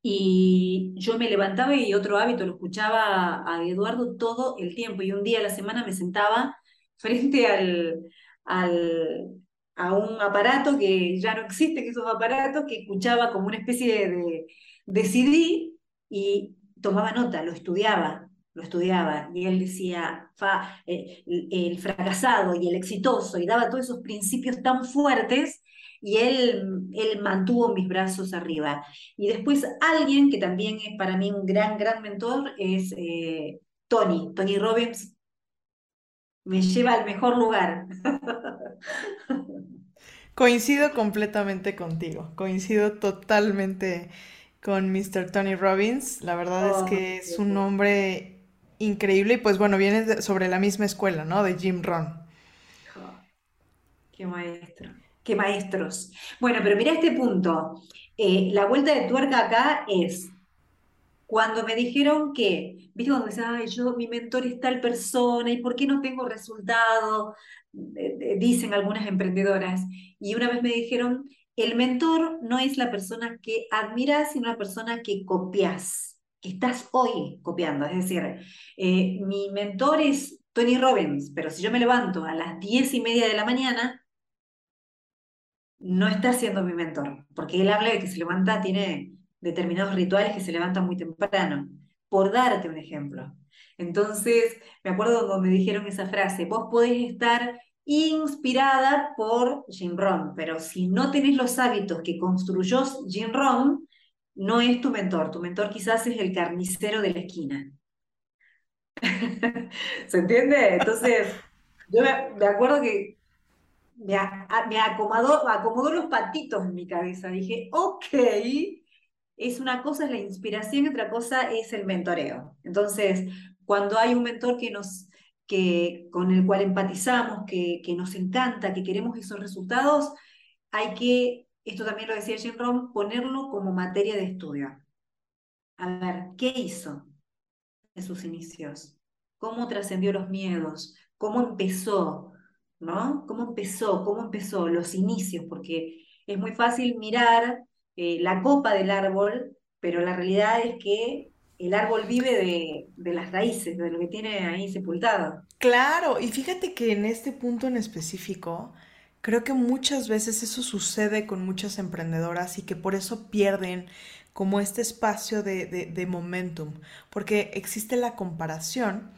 Y yo me levantaba y otro hábito, lo escuchaba a Eduardo todo el tiempo. Y un día a la semana me sentaba *laughs* frente al, al, a un aparato que ya no existe, que esos aparatos, que escuchaba como una especie de, de CD y tomaba nota, lo estudiaba, lo estudiaba. Y él decía, fa, eh, el fracasado y el exitoso, y daba todos esos principios tan fuertes y él, él mantuvo mis brazos arriba. Y después alguien que también es para mí un gran, gran mentor es eh, Tony, Tony Robbins. Me lleva al mejor lugar. *laughs* Coincido completamente contigo, coincido totalmente con Mr. Tony Robbins. La verdad es que es un hombre increíble y pues bueno, viene sobre la misma escuela, ¿no? De Jim Rohn. Qué maestro maestros. Bueno, pero mira este punto. Eh, la vuelta de tuerca acá es cuando me dijeron que, viste, cuando decían, ay, yo, mi mentor es tal persona, ¿y por qué no tengo resultado? dicen algunas emprendedoras. Y una vez me dijeron, el mentor no es la persona que admiras, sino la persona que copias, que estás hoy copiando. Es decir, eh, mi mentor es Tony Robbins, pero si yo me levanto a las diez y media de la mañana, no está siendo mi mentor, porque él habla de que se levanta, tiene determinados rituales que se levantan muy temprano, por darte un ejemplo. Entonces, me acuerdo cuando me dijeron esa frase, vos podés estar inspirada por Jim Rohn, pero si no tenés los hábitos que construyó Jim Rohn, no es tu mentor. Tu mentor quizás es el carnicero de la esquina. *laughs* ¿Se entiende? Entonces, yo me acuerdo que me, acomodó, acomodó los patitos en mi cabeza. Dije, ok, es una cosa es la inspiración y otra cosa es el mentoreo. Entonces, cuando hay un mentor que nos, que, con el cual empatizamos, que, que nos encanta, que queremos esos resultados, hay que, esto también lo decía Jim Rohn, ponerlo como materia de estudio. A ver, ¿qué hizo en sus inicios? ¿Cómo trascendió los miedos? ¿Cómo empezó? ¿No? ¿Cómo empezó? ¿Cómo empezó? Los inicios, porque es muy fácil mirar eh, la copa del árbol, pero la realidad es que el árbol vive de, de, las raíces, de lo que tiene ahí sepultado. Claro, y fíjate que en este punto en específico, creo que muchas veces eso sucede con muchas emprendedoras y que por eso pierden como este espacio de, de, de momentum, porque existe la comparación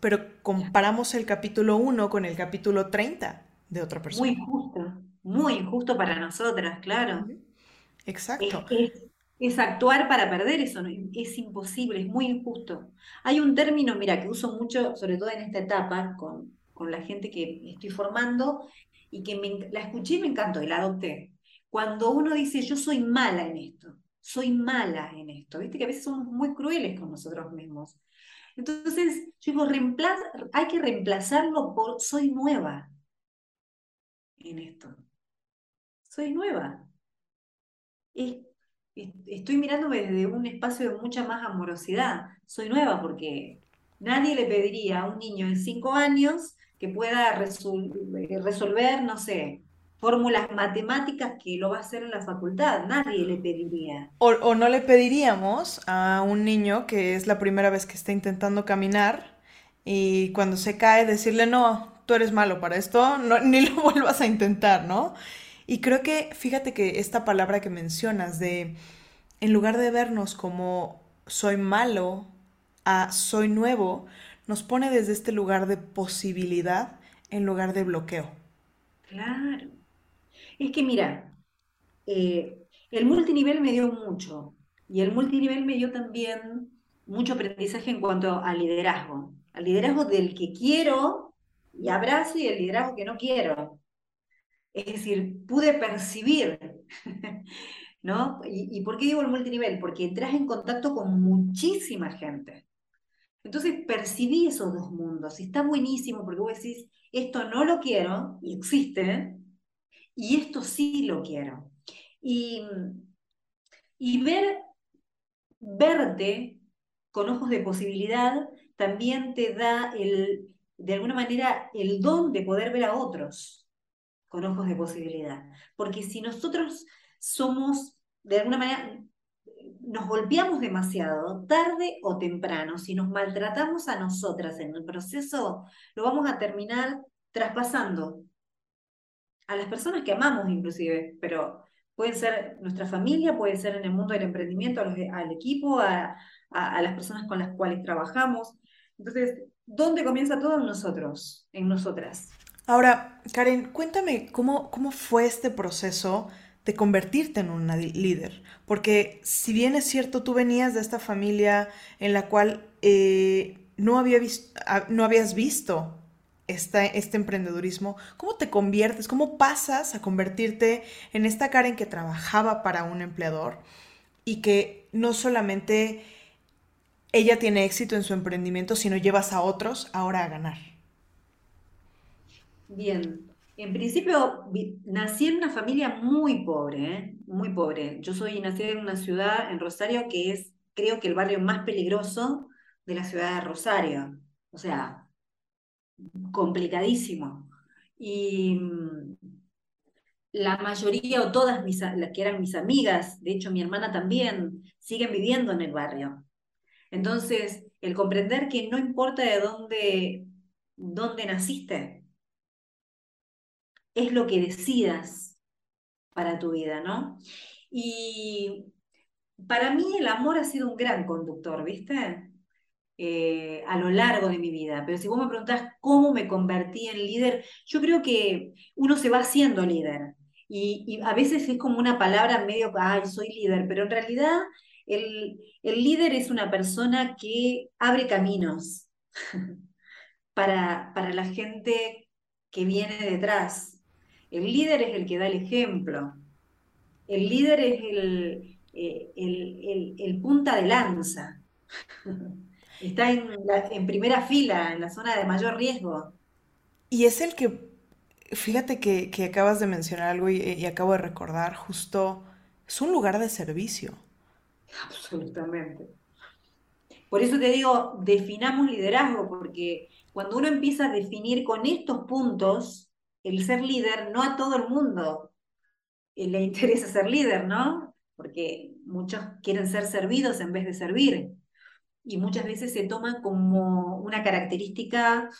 pero comparamos el capítulo 1 con el capítulo 30 de otra persona. Muy injusto, muy injusto para nosotras, claro. Exacto. Es, actuar para perder eso, es imposible, es muy injusto. Hay un término, mira, que uso mucho, sobre todo en esta etapa, con, con la gente que estoy formando, y que me, la escuché y me encantó y la adopté. Cuando uno dice, yo soy mala en esto, soy mala en esto, viste que a veces somos muy crueles con nosotros mismos. Entonces, yo digo, hay que reemplazarlo por soy nueva en esto. Soy nueva. estoy mirándome desde un espacio de mucha más amorosidad. Soy nueva porque nadie le pediría a un niño de cinco años que pueda resolver, no sé, fórmulas matemáticas que lo va a hacer en la facultad, nadie le pediría. O, no le pediríamos a un niño que es la primera vez que está intentando caminar y cuando se cae decirle, no, tú eres malo para esto, *laughs* ni lo vuelvas a intentar, ¿no? Y creo que, fíjate que esta palabra que mencionas de, en lugar de vernos como soy malo a soy nuevo, nos pone desde este lugar de posibilidad en lugar de bloqueo. Claro. Es que mira, eh, El multinivel me dio mucho y el multinivel me dio también mucho aprendizaje en cuanto al liderazgo, al liderazgo del que quiero y abrazo y el liderazgo que no quiero. Es decir, pude percibir, *laughs* ¿no? ¿Y, ¿Y por qué digo el multinivel? Porque entras en contacto con muchísima gente. Entonces percibí esos dos mundos y está buenísimo porque vos decís, esto no lo quiero y existe, y esto sí lo quiero. Y, y ver, verte con ojos de posibilidad también te da el, de alguna manera el don de poder ver a otros con ojos de posibilidad. Porque si nosotros somos, de alguna manera, nos golpeamos demasiado, tarde o temprano, si nos maltratamos a nosotras en el proceso, lo vamos a terminar traspasando a las personas que amamos inclusive, pero pueden ser nuestra familia, puede ser en el mundo del emprendimiento, al equipo, a, las personas con las cuales trabajamos. Entonces, ¿dónde comienza todo? En nosotros, en nosotras. Ahora, Karen, cuéntame cómo, cómo fue este proceso de convertirte en una líder. Porque si bien es cierto, tú venías de esta familia en la cual eh, no, había ah, no habías visto este emprendedurismo, ¿cómo te conviertes? ¿Cómo pasas a convertirte en esta Karen que trabajaba para un empleador y que no solamente ella tiene éxito en su emprendimiento, sino llevas a otros ahora a ganar? Bien, en principio, nací en una familia muy pobre, ¿eh? muy pobre. Yo soy nacida en una ciudad, en Rosario, que es, creo que el barrio más peligroso de la ciudad de Rosario. O sea, complicadísimo. Y mm, la mayoría o todas mis, las que eran mis amigas, de hecho mi hermana también, siguen viviendo en el barrio. Entonces, el comprender que no importa de dónde, dónde naciste, es lo que decidas para tu vida, ¿no? Y para mí el amor ha sido un gran conductor, ¿viste? Eh, a lo largo de mi vida. Pero si vos me preguntás cómo me convertí en líder, yo creo que uno se va haciendo líder. Y, a veces es como una palabra medio, ay, soy líder, pero en realidad el, el líder es una persona que abre caminos *laughs* para, para la gente que viene detrás. El líder es el que da el ejemplo. El líder es el, eh, el, punta de lanza. *laughs* Está en, primera fila, en la zona de mayor riesgo. Y es el que, fíjate que, acabas de mencionar algo y, y, acabo de recordar, justo, es un lugar de servicio. Absolutamente. Por eso te digo, definamos liderazgo, porque cuando uno empieza a definir con estos puntos, el ser líder, no a todo el mundo eh, le interesa ser líder, ¿no? Porque muchos quieren ser servidos en vez de servir. Y muchas veces se toman como una característica,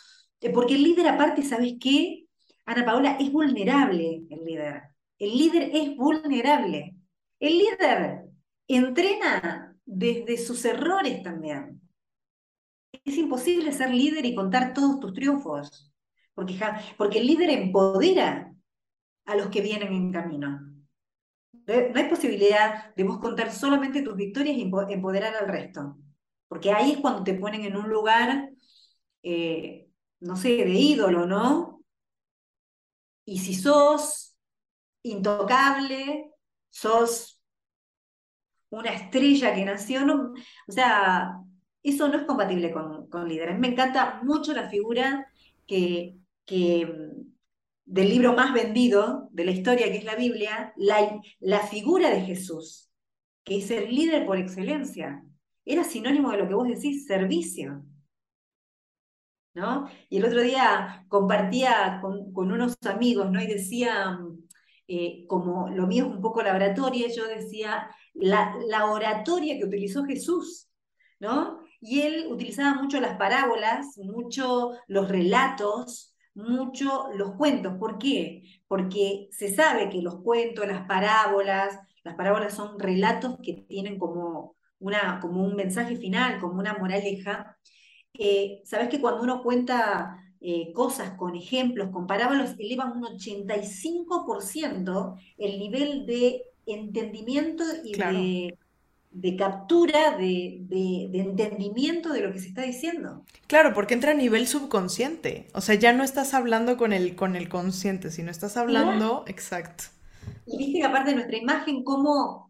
porque el líder aparte, ¿sabes qué? Ana Paola, es vulnerable el líder. El líder es vulnerable. El líder entrena desde sus errores también. Es imposible ser líder y contar todos tus triunfos porque, porque el líder empodera a los que vienen en camino. No hay posibilidad de vos contar solamente tus victorias y empoderar al resto, porque ahí es cuando te ponen en un lugar, eh, no sé, de ídolo, ¿no? Y si sos intocable, sos una estrella que nació, o sea, eso no es compatible con, con líderes. Me encanta mucho la figura que, que del libro más vendido de la historia, que es la Biblia, la, la figura de Jesús, que es el líder por excelencia, era sinónimo de lo que vos decís, servicio. ¿No? Y el otro día compartía con, unos amigos, ¿no? Y decía, eh, como lo mío es un poco la oratoria, yo decía, la, la oratoria que utilizó Jesús, ¿no? Y él utilizaba mucho las parábolas, mucho los relatos, mucho los cuentos. ¿Por qué? Porque se sabe que los cuentos, las parábolas, las parábolas son relatos que tienen como, una, como un mensaje final, como una moraleja. Eh, Sabes que cuando uno cuenta eh, cosas con ejemplos, con parábolas, elevan un 85% el nivel de entendimiento y de, captura, de, de, entendimiento de lo que se está diciendo. Claro, porque entra a nivel subconsciente. O sea, ya no estás hablando con el, con el consciente, sino estás hablando, exacto. Y viste que aparte de nuestra imagen, cómo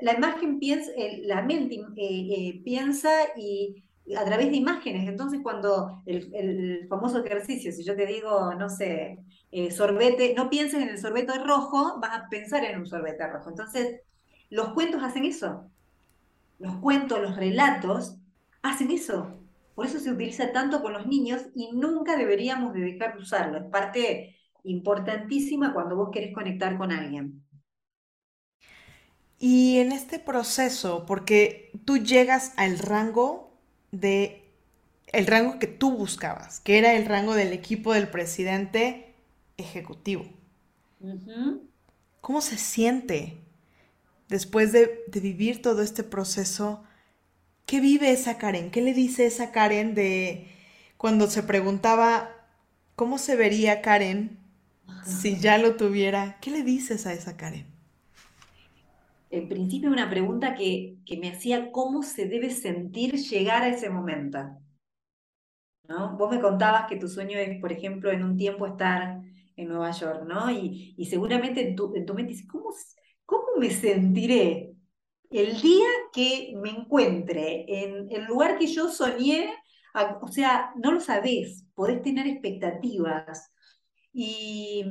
la, imagen piensa, la mente eh, eh, piensa y a través de imágenes. Entonces, cuando el, famoso ejercicio, si yo te digo, no sé, eh, sorbete, no pienses en el sorbete rojo, vas a pensar en un sorbete rojo. Entonces, los cuentos hacen eso. Los cuentos, los relatos, hacen eso. Por eso se utiliza tanto con los niños y nunca deberíamos de dejar de usarlo. Es parte importantísima cuando vos querés conectar con alguien. Y en este proceso, porque tú llegas al rango de el rango que tú buscabas, que era el rango del equipo del presidente ejecutivo. ¿Cómo se siente después de, de, vivir todo este proceso? ¿Qué vive esa Karen? ¿Qué le dice esa Karen de cuando se preguntaba cómo se vería Karen si ya lo tuviera? ¿Qué le dices a esa Karen? En principio una pregunta que, me hacía cómo se debe sentir llegar a ese momento. ¿no? Vos me contabas que tu sueño es, por ejemplo, en un tiempo estar en Nueva York, ¿no? Y, seguramente en tu, en tu mente dices, ¿cómo, ¿cómo me sentiré el día que me encuentre en el lugar que yo soñé? o sea, no lo sabés, podés tener expectativas. Y,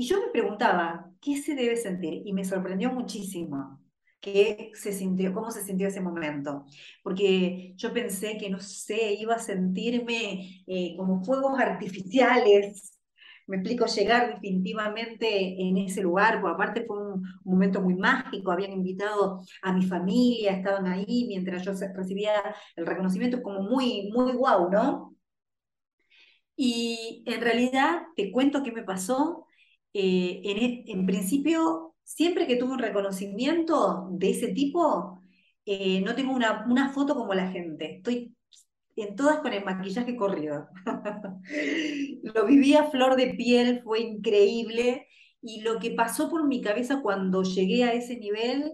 y yo me preguntaba, ¿qué se debe sentir? Y me sorprendió muchísimo qué se sintió, cómo se sintió ese momento. Porque yo pensé que, no sé, iba a sentirme eh, como fuegos artificiales. Me explico, llegar definitivamente en ese lugar, porque aparte fue un, momento muy mágico, habían invitado a mi familia, estaban ahí mientras yo recibía el reconocimiento, como muy, muy guau, ¿no? Y en realidad, te cuento qué me pasó, eh, e, en, principio, siempre que tuve un reconocimiento de ese tipo, eh, no tengo una, una, foto como la gente. Estoy en todas con el maquillaje corrido. *laughs* lo viví a flor de piel, fue increíble. Y lo que pasó por mi cabeza cuando llegué a ese nivel,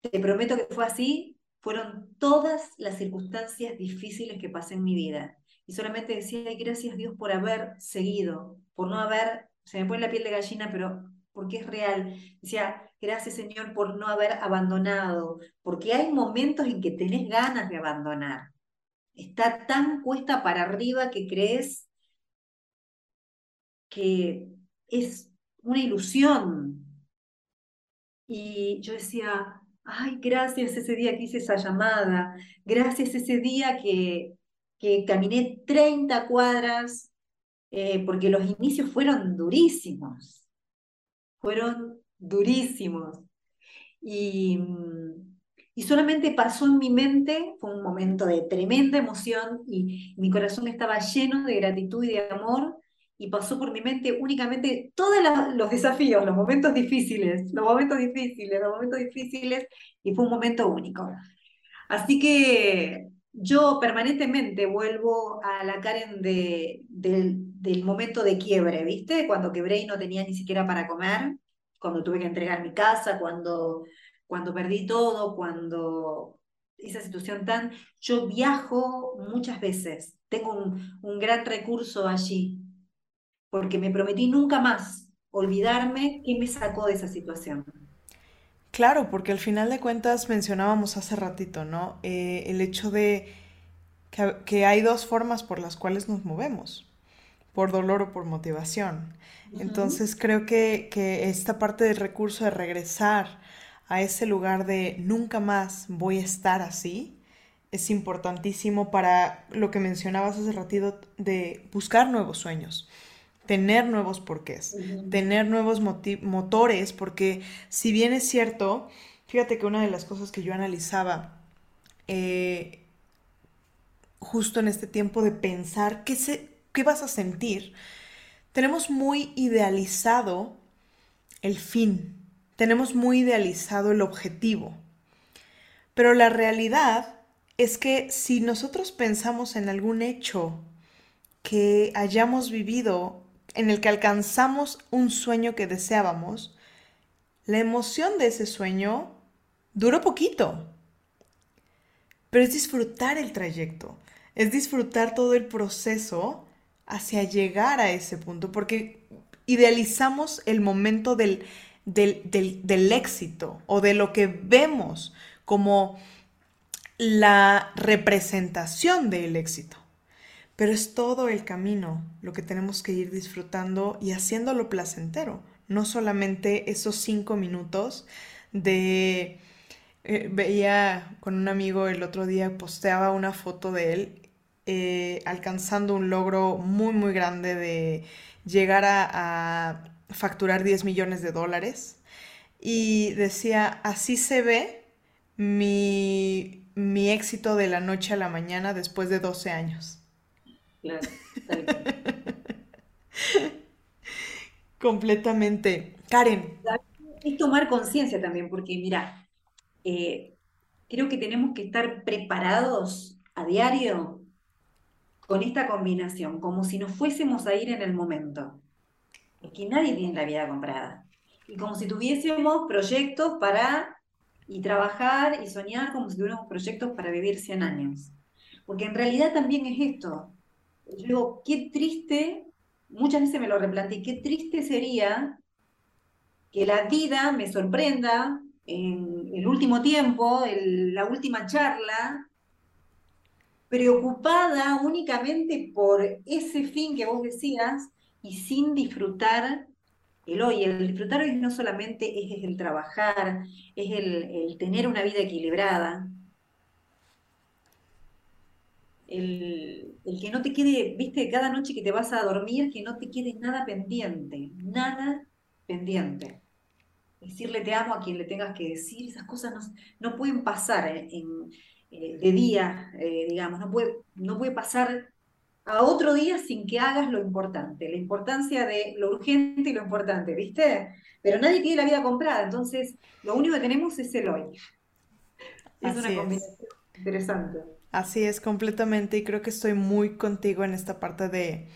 te prometo que fue así, fueron todas las circunstancias difíciles que pasé en mi vida. Y solamente decía, gracias Dios por haber seguido, por no haber se me pone la piel de gallina, pero porque es real. Decía, gracias Señor por no haber abandonado, porque hay momentos en que tenés ganas de abandonar. Está tan cuesta para arriba que crees que es una ilusión. Y yo decía, ay, gracias ese día que hice esa llamada, gracias ese día que, que caminé 30 cuadras eh, porque los inicios fueron durísimos, fueron durísimos. Y, mm, y solamente pasó en mi mente, fue un momento de tremenda emoción y mi corazón estaba lleno de gratitud y de amor y pasó por mi mente únicamente todos los desafíos, los momentos difíciles, los momentos difíciles, los momentos difíciles, y fue un momento único. Así que yo permanentemente vuelvo a la Karen de, del momento de quiebre, ¿viste? Cuando quebré y no tenía ni siquiera para comer, cuando tuve que entregar mi casa, cuando, cuando perdí todo, cuando esa situación tan... Yo viajo muchas veces, tengo un, un gran recurso allí, porque me prometí nunca más olvidarme qué me sacó de esa situación. Claro, porque al final de cuentas mencionábamos hace ratito, ¿no? Eh, el hecho de que, hay dos formas por las cuales nos movemos, por dolor o por motivación. Entonces creo que, que esta parte del recurso de regresar a ese lugar de nunca más voy a estar así, es importantísimo para lo que mencionabas hace ratito de buscar nuevos sueños tener nuevos porqués, tener nuevos motores, porque si bien es cierto, fíjate que una de las cosas que yo analizaba eh, justo en este tiempo de pensar qué, se, qué vas a sentir, tenemos muy idealizado el fin, tenemos muy idealizado el objetivo, pero la realidad es que si nosotros pensamos en algún hecho que hayamos vivido en el que alcanzamos un sueño que deseábamos, la emoción de ese sueño duró poquito, pero es disfrutar el trayecto, es disfrutar todo el proceso hacia llegar a ese punto, porque idealizamos el momento del, del, éxito o de lo que vemos como la representación del éxito. Pero es todo el camino lo que tenemos que ir disfrutando y haciéndolo placentero no solamente esos cinco minutos de... Eh, veía con un amigo el otro día, posteaba una foto de él eh, alcanzando un logro muy, muy grande de llegar a, facturar 10 millones de dólares. Y decía, así se ve mi, mi éxito de la noche a la mañana después de 12 años. Claro. *laughs* Completamente. Karen. Es tomar conciencia también, porque mira, eh, creo que tenemos que estar preparados a diario con esta combinación, como si nos fuésemos a ir en el momento. Porque nadie tiene la vida comprada. Y como si tuviésemos proyectos para y trabajar y soñar como si tuviéramos proyectos para vivir 100 años. Porque en realidad también es esto. Yo digo, qué triste muchas veces me lo replanteé, qué triste sería que la vida me sorprenda en el último tiempo, en la última charla, preocupada únicamente por ese fin que vos decías y sin disfrutar el hoy. El disfrutar hoy no solamente es el trabajar, es el, el tener una vida equilibrada, el, que no te quede, viste, cada noche que te vas a dormir, que no te quede nada pendiente, nada pendiente. Decirle te amo a quien le tengas que decir, esas cosas no, pueden pasar en, eh, de día, eh, digamos, no puede, no puede pasar a otro día sin que hagas lo importante, la importancia de lo urgente y lo importante, ¿viste? Pero nadie tiene la vida comprada, entonces lo único que tenemos es el hoy. Es una combinación interesante. Así es, completamente, y creo que estoy muy contigo en esta parte de,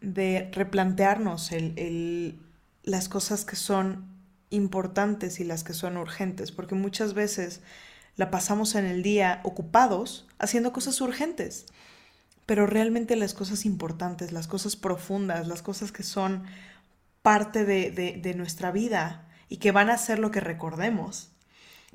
de replantearnos el, las cosas que son importantes y las que son urgentes, porque muchas veces la pasamos en el día ocupados haciendo cosas urgentes, pero realmente las cosas importantes, las cosas profundas, las cosas que son parte de, de nuestra vida y que van a ser lo que recordemos,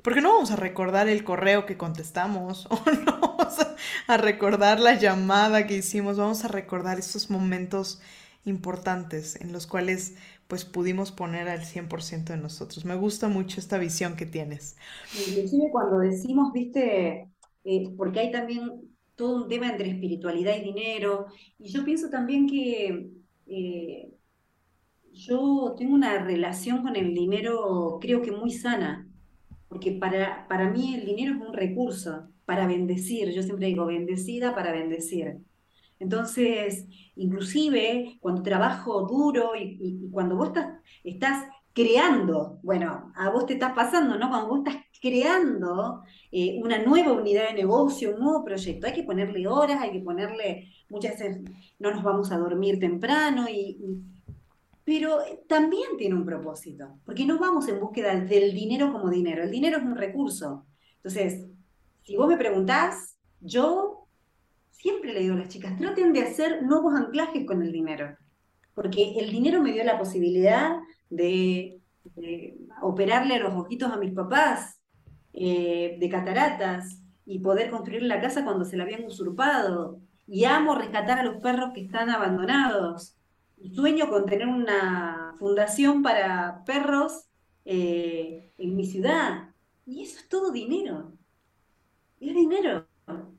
porque no vamos a recordar el correo que contestamos *laughs* o no vamos a recordar la llamada que hicimos, vamos a recordar esos momentos importantes en los cuales pues pudimos poner al 100% de nosotros. Me gusta mucho esta visión que tienes. Inclusive cuando decimos, viste, eh, porque hay también todo un tema entre espiritualidad y dinero, y yo pienso también que eh, yo tengo una relación con el dinero creo que muy sana porque para, para mí el dinero es un recurso para bendecir, yo siempre digo bendecida para bendecir. Entonces, inclusive cuando trabajo duro y, cuando vos estás, estás creando, bueno, a vos te estás pasando, ¿no? Cuando vos estás creando eh, una nueva unidad de negocio, un nuevo proyecto, hay que ponerle horas, hay que ponerle, muchas veces no nos vamos a dormir temprano y pero también tiene un propósito, porque no vamos en búsqueda del dinero como dinero, el dinero es un recurso. Entonces, si vos me preguntás, yo siempre le digo a las chicas, traten de hacer nuevos anclajes con el dinero, porque el dinero me dio la posibilidad de, operarle los ojitos a mis papás, eh, de cataratas, y poder construir la casa cuando se la habían usurpado. Y amo rescatar a los perros que están abandonados sueño con tener una fundación para perros eh, en mi ciudad. Y eso es todo dinero. Es dinero.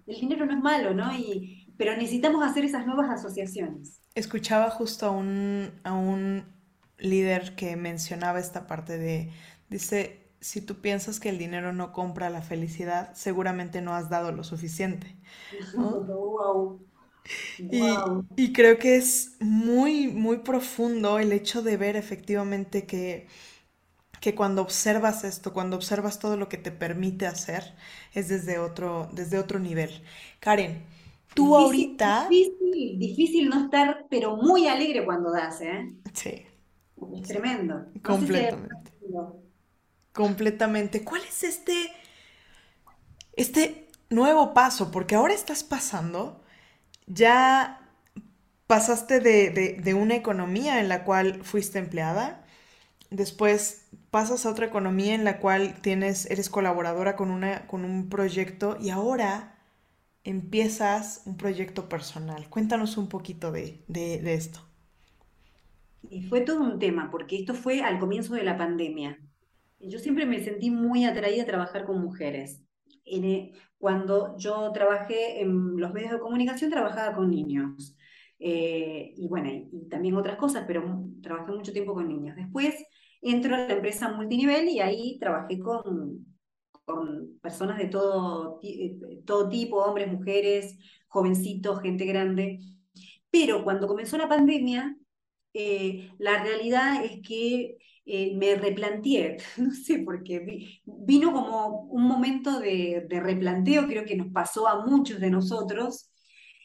El dinero no es malo, ¿no? Y, pero necesitamos hacer esas nuevas asociaciones. Escuchaba justo a un, a un líder que mencionaba esta parte de, dice, si tú piensas que el dinero no compra la felicidad, seguramente no has dado lo suficiente. *laughs* wow. Y, creo que es muy, muy profundo el hecho de ver efectivamente que, que cuando observas esto, cuando observas todo lo que te permite hacer, es desde otro, desde otro nivel. Karen, tú ahorita... Difícil, difícil no estar, pero muy alegre cuando das, ¿eh? Sí. Es tremendo. Completamente. completamente. ¿Cuál es este, este nuevo paso? Porque ahora estás pasando, ya pasaste de, una economía en la cual fuiste empleada, después pasas a otra economía en la cual tienes, eres colaboradora con, una, con un proyecto y ahora empiezas un proyecto personal. Cuéntanos un poquito de, de esto. Y fue todo un tema, porque esto fue al comienzo de la pandemia. Yo siempre me sentí muy atraída a trabajar con mujeres. E, cuando yo trabajé en los medios de comunicación, trabajaba con niños. Eh, y bueno, y, también otras cosas, pero trabajé mucho tiempo con niños. Después entro a la empresa multinivel y ahí trabajé con, personas de todo, eh, todo tipo, hombres, mujeres, jovencitos, gente grande. Pero cuando comenzó la pandemia, eh, la realidad es que eh, me replanteé, *laughs* no sé, porque vino como un momento de, replanteo, creo que nos pasó a muchos de nosotros,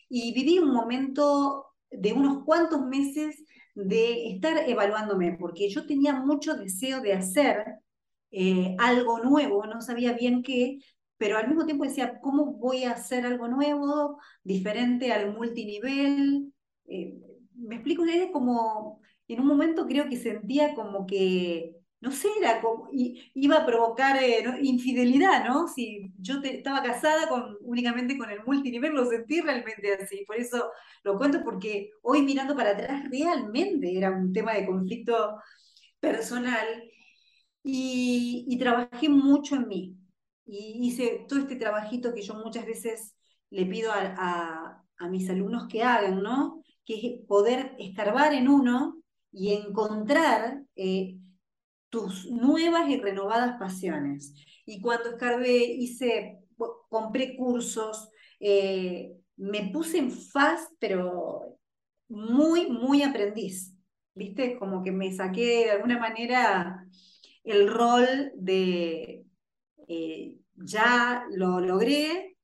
y viví un momento de unos cuantos meses de estar evaluándome, porque yo tenía mucho deseo de hacer eh, algo nuevo, no sabía bien qué, pero al mismo tiempo decía, ¿cómo voy a hacer algo nuevo, diferente al multinivel? me explico, es como, en un momento creo que sentía como que, no sé, era como, iba a provocar eh, infidelidad, ¿no? Si yo estaba casada con, únicamente con el multinivel, lo sentí realmente así. Por eso lo cuento, porque hoy mirando para atrás, realmente era un tema de conflicto personal y, trabajé mucho en mí. Y hice todo este trabajito que yo muchas veces le pido a, a mis alumnos que hagan, ¿no? que es poder escarbar en uno y encontrar eh, tus nuevas y renovadas pasiones. Y cuando escarbé, hice, compré cursos, eh, me puse en faz, pero muy, muy aprendiz. ¿Viste? Como que me saqué de alguna manera el rol de eh, ya lo logré,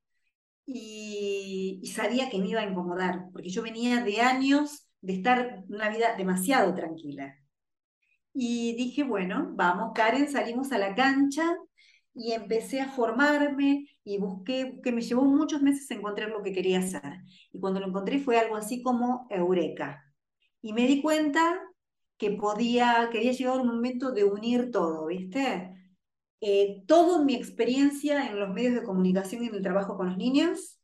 y, sabía que me iba a incomodar, porque yo venía de años de estar una vida demasiado tranquila. Y dije, bueno, vamos, Karen, salimos a la cancha y empecé a formarme y busqué, que me llevó muchos meses encontrar lo que quería hacer. Y cuando lo encontré fue algo así como Eureka. Y me di cuenta que podía, que había llegado el momento de unir todo, ¿viste? eh, toda mi experiencia en los medios de comunicación y en el trabajo con los niños,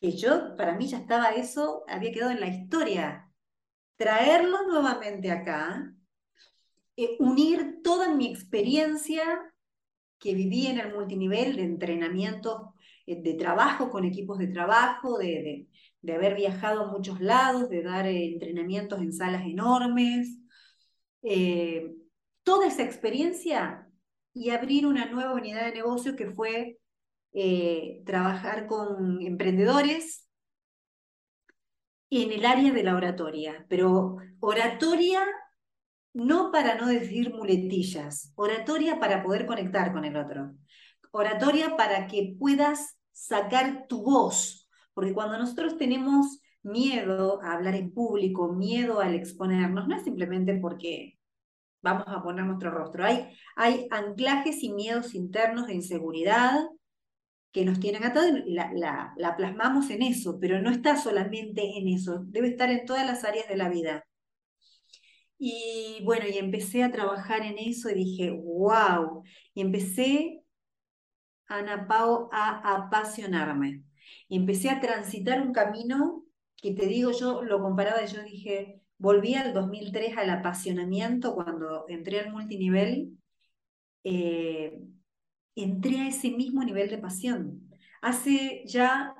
que yo, para mí ya estaba eso, había quedado en la historia. Traerlo nuevamente acá, eh, unir toda mi experiencia que viví en el multinivel de entrenamiento, eh, de trabajo con equipos de trabajo, de, haber viajado a muchos lados, de dar eh, entrenamientos en salas enormes. toda esa experiencia y abrir una nueva unidad de negocio que fue eh, trabajar con emprendedores en el área de la oratoria, pero oratoria no para no decir muletillas, oratoria para poder conectar con el otro, oratoria para que puedas sacar tu voz, porque cuando nosotros tenemos miedo a hablar en público, miedo al exponernos, no es simplemente porque vamos a poner nuestro rostro. Hay, hay anclajes y miedos internos de inseguridad que nos tienen atados y la, la, plasmamos en eso, pero no está solamente en eso, debe estar en todas las áreas de la vida. Y bueno, y empecé a trabajar en eso y dije, wow, y empecé, Ana Pao, a apasionarme. Y empecé a transitar un camino que te digo, yo lo comparaba y yo dije, Volví al 2003 al apasionamiento cuando entré al multinivel. Eh, entré a ese mismo nivel de pasión. Hace ya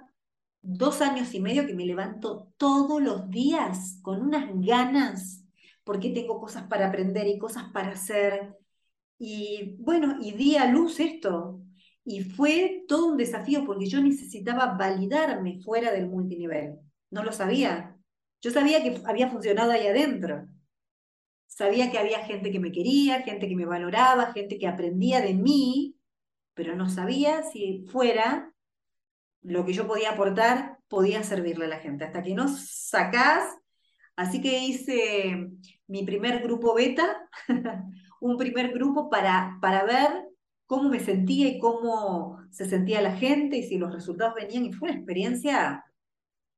dos años y medio que me levanto todos los días con unas ganas, porque tengo cosas para aprender y cosas para hacer. Y bueno, y di a luz esto. Y fue todo un desafío porque yo necesitaba validarme fuera del multinivel. No lo sabía. Yo sabía que había funcionado ahí adentro. Sabía que había gente que me quería, gente que me valoraba, gente que aprendía de mí, pero no sabía si fuera lo que yo podía aportar, podía servirle a la gente. Hasta que no sacás. Así que hice mi primer grupo beta, *laughs* un primer grupo para, para ver cómo me sentía y cómo se sentía la gente y si los resultados venían. Y fue una experiencia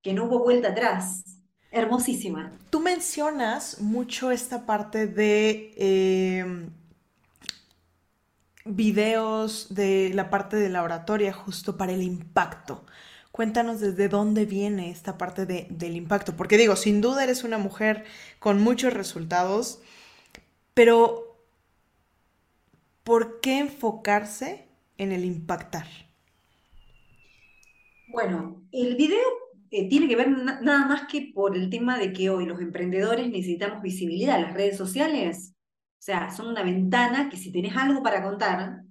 que no hubo vuelta atrás. Hermosísima. Tú mencionas mucho esta parte de em, videos, de la parte de la oratoria, justo para el impacto. Cuéntanos desde dónde viene esta parte de, del impacto, porque digo, sin duda eres una mujer con muchos resultados, pero ¿por qué enfocarse en el impactar? Bueno, el video eh, tiene que ver nada más que por el tema de que hoy los emprendedores necesitamos visibilidad. Las redes sociales, o sea, son una ventana que si tenés algo para contar,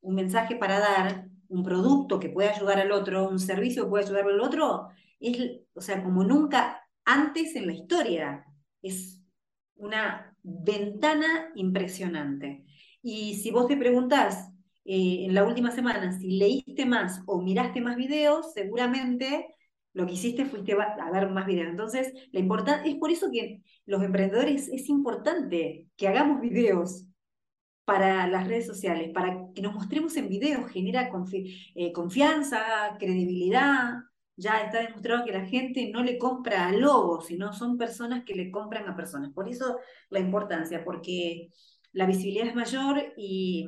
un mensaje para dar, un producto que puede ayudar al otro, un servicio que puede ayudar al otro, es, o sea, como nunca antes en la historia. Es una ventana impresionante. Y si vos te preguntás eh, en la última semana si leíste más o miraste más videos, seguramente lo que hiciste fuiste a ver más videos. Entonces, la es por eso que los emprendedores es importante que hagamos videos para las redes sociales, para que nos mostremos en videos, genera eh, confianza, credibilidad. Ya está demostrado que la gente no le compra a logos, sino son personas que le compran a personas. Por eso la importancia, porque la visibilidad es mayor y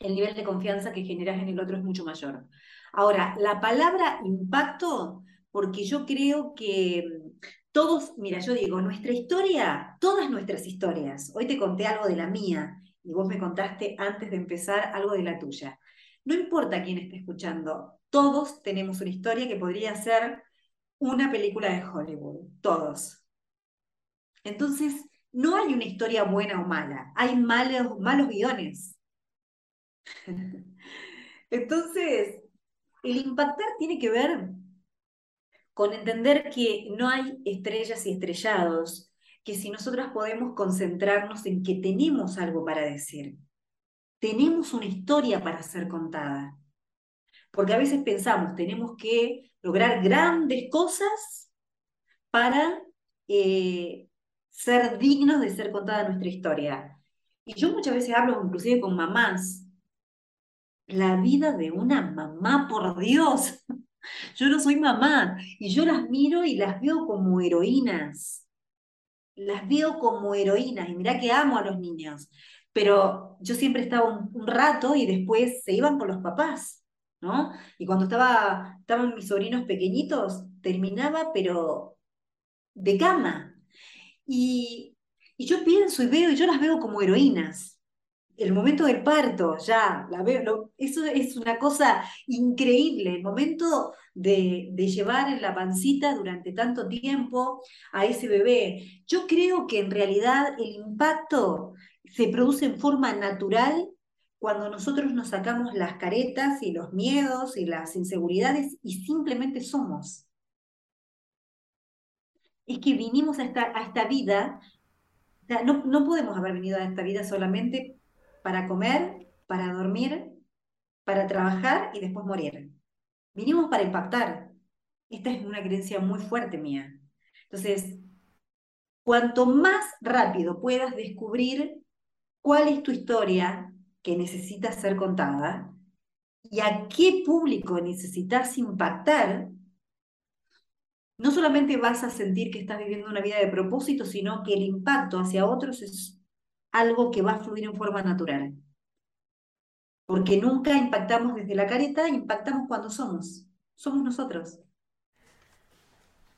el nivel de confianza que generas en el otro es mucho mayor. Ahora, la palabra impacto, porque yo creo que todos, mira, yo digo, nuestra historia, todas nuestras historias, hoy te conté algo de la mía y vos me contaste antes de empezar algo de la tuya. No importa quién esté escuchando, todos tenemos una historia que podría ser una película de Hollywood, todos. Entonces, no hay una historia buena o mala, hay malos, malos guiones. *laughs* Entonces, el impactar tiene que ver con entender que no hay estrellas y estrellados, que si nosotros podemos concentrarnos en que tenemos algo para decir, tenemos una historia para ser contada. Porque a veces pensamos, tenemos que lograr grandes cosas para eh, ser dignos de ser contada nuestra historia. Y yo muchas veces hablo inclusive con mamás la vida de una mamá, por Dios. Yo no soy mamá y yo las miro y las veo como heroínas. Las veo como heroínas y mira que amo a los niños, pero yo siempre estaba un, rato y después se iban con los papás, ¿no? Y cuando estaba, estaban mis sobrinos pequeñitos, terminaba pero de cama. Y, y yo pienso y veo y yo las veo como heroínas el momento del parto, ya, eso es una cosa increíble, el momento de, llevar en la pancita durante tanto tiempo a ese bebé. Yo creo que en realidad el impacto se produce en forma natural cuando nosotros nos sacamos las caretas y los miedos y las inseguridades y simplemente somos. Es que vinimos a esta, a esta vida, no, no podemos haber venido a esta vida solamente para comer, para dormir, para trabajar y después morir. Vinimos para impactar. Esta es una creencia muy fuerte mía. Entonces, cuanto más rápido puedas descubrir cuál es tu historia que necesita ser contada y a qué público necesitas impactar, no solamente vas a sentir que estás viviendo una vida de propósito, sino que el impacto hacia otros es algo que va a fluir en forma natural. Porque nunca impactamos desde la careta, impactamos cuando somos. Somos nosotros.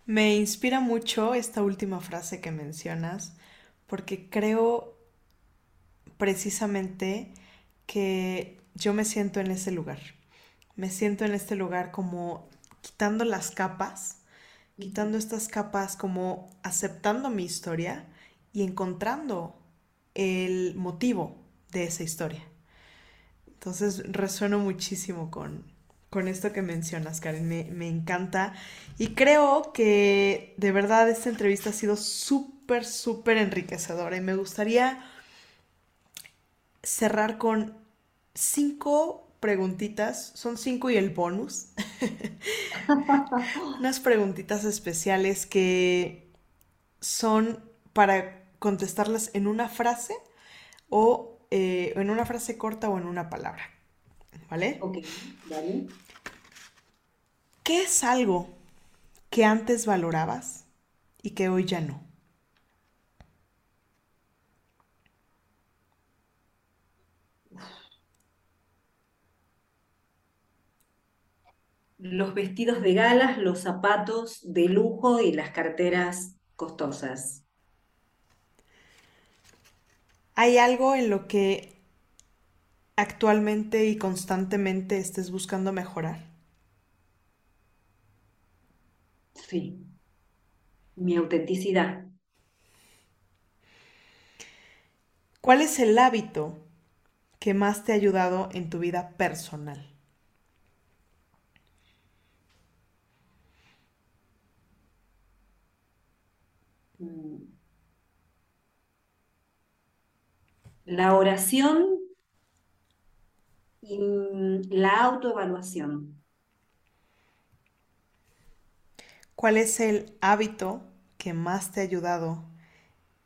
Me inspira mucho esta última frase que mencionas, porque creo precisamente que yo me siento en ese lugar. Me siento en este lugar como quitando las capas, quitando estas capas como aceptando mi historia y encontrando el motivo de esa historia. Entonces resueno muchísimo con, con esto que mencionas, Karen. Me, me, encanta. Y creo que de verdad esta entrevista ha sido súper, súper enriquecedora. Y me gustaría cerrar con cinco preguntitas. Son cinco y el bonus. *laughs* Unas preguntitas especiales que son para contestarlas en una frase o eh, en una frase corta o en una palabra. ¿Vale? Ok, vale. ¿Qué es algo que antes valorabas y que hoy ya no? Los vestidos de galas, los zapatos de lujo y las carteras costosas. ¿Hay algo en lo que actualmente y constantemente estés buscando mejorar? Sí. Mi autenticidad. ¿Cuál es el hábito que más te ha ayudado en tu vida personal? Mm. La oración y mm, la autoevaluación. ¿Cuál es el hábito que más te ha ayudado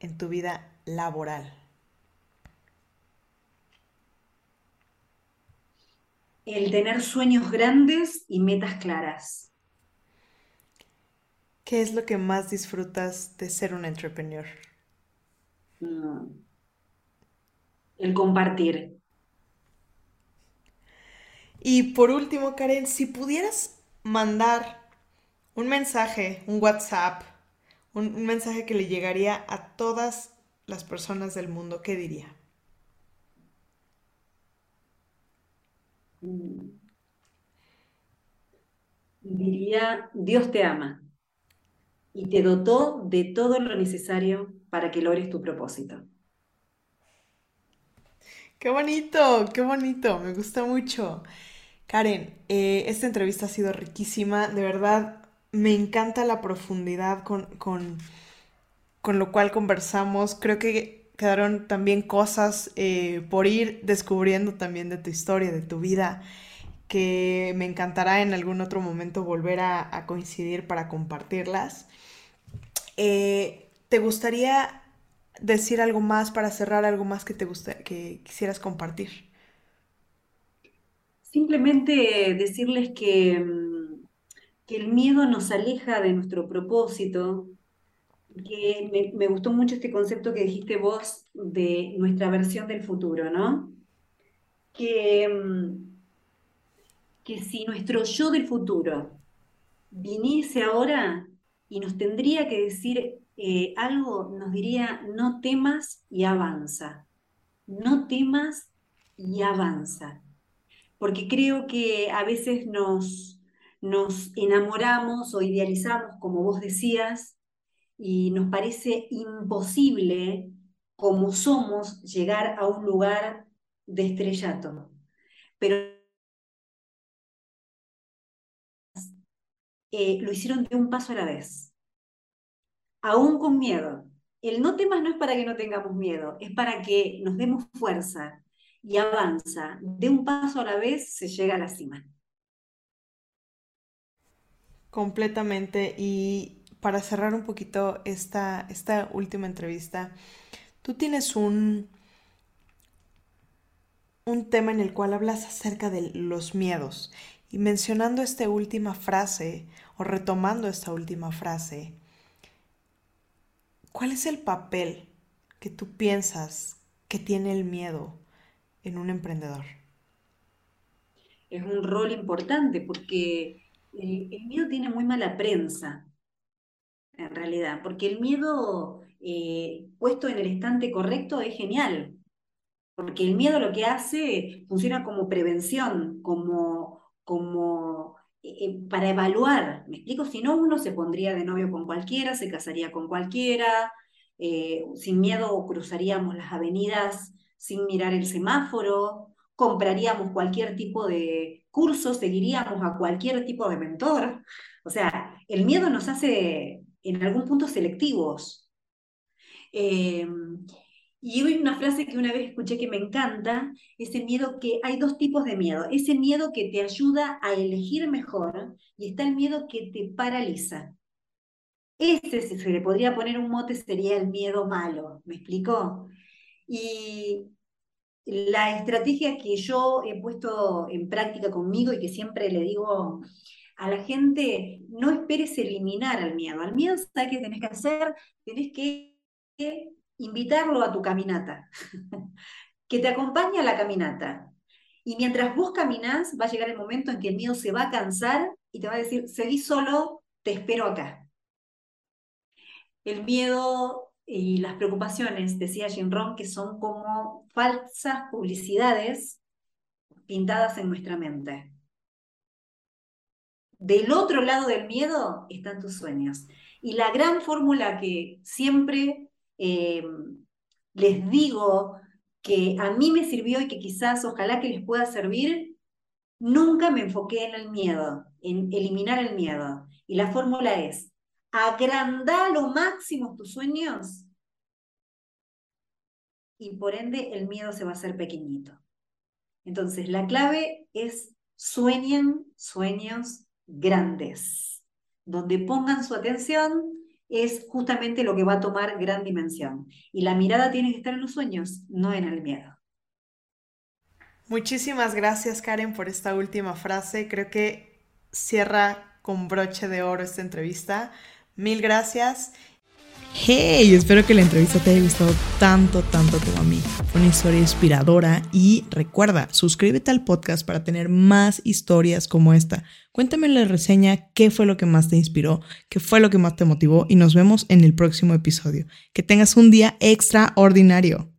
en tu vida laboral? El tener sueños grandes y metas claras. ¿Qué es lo que más disfrutas de ser un entrepreneur? Mm. El compartir. Y por último, Karen, si pudieras mandar un mensaje, un WhatsApp, un, un mensaje que le llegaría a todas las personas del mundo, ¿qué diría? Mm. Diría, Dios te ama y te dotó de todo lo necesario para que logres tu propósito. Qué bonito, qué bonito, me gusta mucho. Karen, eh, esta entrevista ha sido riquísima, de verdad me encanta la profundidad con, con, con lo cual conversamos. Creo que quedaron también cosas eh, por ir descubriendo también de tu historia, de tu vida, que me encantará en algún otro momento volver a, coincidir para compartirlas. Eh, ¿Te gustaría decir algo más para cerrar, algo más que te gusta, que quisieras compartir? Simplemente decirles que, mm, que el miedo nos aleja de nuestro propósito, que me, me gustó mucho este concepto que dijiste vos de nuestra versión del futuro, ¿no? Que, mm, que si nuestro yo del futuro viniese ahora y nos tendría que decir eh, algo, nos diría, no temas y avanza, no temas y avanza, porque creo que a veces nos, nos enamoramos o idealizamos, como vos decías, y nos parece imposible, como somos, llegar a un lugar de estrellato. Pero eh, lo hicieron de un paso a la vez, aún con miedo. El no temas no es para que no tengamos miedo, es para que nos demos fuerza y avanza. De un paso a la vez se llega a la cima. Completamente. Y para cerrar un poquito esta, esta última entrevista, tú tienes un, un tema en el cual hablas acerca de los miedos. Y mencionando esta última frase, o retomando esta última frase, ¿cuál es el papel que tú piensas que tiene el miedo en un emprendedor? Es un rol importante porque el, el miedo tiene muy mala prensa, en realidad, porque el miedo eh, puesto en el estante correcto es genial, porque el miedo lo que hace funciona como prevención, como, como eh, eh, para evaluar, ¿me explico? Si no, uno se pondría de novio con cualquiera, se casaría con cualquiera, eh, sin miedo cruzaríamos las avenidas sin mirar el semáforo, compraríamos cualquier tipo de curso, seguiríamos a cualquier tipo de mentor. O sea, el miedo nos hace en algún punto selectivos. Eh, y hay una frase que una vez escuché que me encanta, ese miedo que hay dos tipos de miedo, ese miedo que te ayuda a elegir mejor y está el miedo que te paraliza. Ese, si se le podría poner un mote, sería el miedo malo, ¿me explicó? Y la estrategia que yo he puesto en práctica conmigo y que siempre le digo a la gente, no esperes eliminar al miedo. Al miedo, ¿sabes qué tenés que hacer? Tenés que invitarlo a tu caminata, *laughs* que te acompañe a la caminata. Y mientras vos caminás, va a llegar el momento en que el miedo se va a cansar y te va a decir, seguí solo, te espero acá. El miedo y las preocupaciones, decía Jim Rohn, que son como falsas publicidades pintadas en nuestra mente. Del otro lado del miedo están tus sueños. Y la gran fórmula que siempre eh, les digo que a mí me sirvió y que quizás ojalá que les pueda servir, nunca me enfoqué en el miedo, en eliminar el miedo. Y la fórmula es, agranda lo máximo tus sueños y por ende el miedo se va a hacer pequeñito. Entonces, la clave es sueñen sueños grandes. Donde pongan su atención es justamente lo que va a tomar gran dimensión. Y la mirada tiene que estar en los sueños, no en el miedo. Muchísimas gracias, Karen, por esta última frase. Creo que cierra con broche de oro esta entrevista. Mil gracias. Hey, espero que la entrevista te haya gustado tanto, tanto como a mí. Fue una historia inspiradora y recuerda, suscríbete al podcast para tener más historias como esta. Cuéntame en la reseña qué fue lo que más te inspiró, qué fue lo que más te motivó y nos vemos en el próximo episodio. Que tengas un día extraordinario.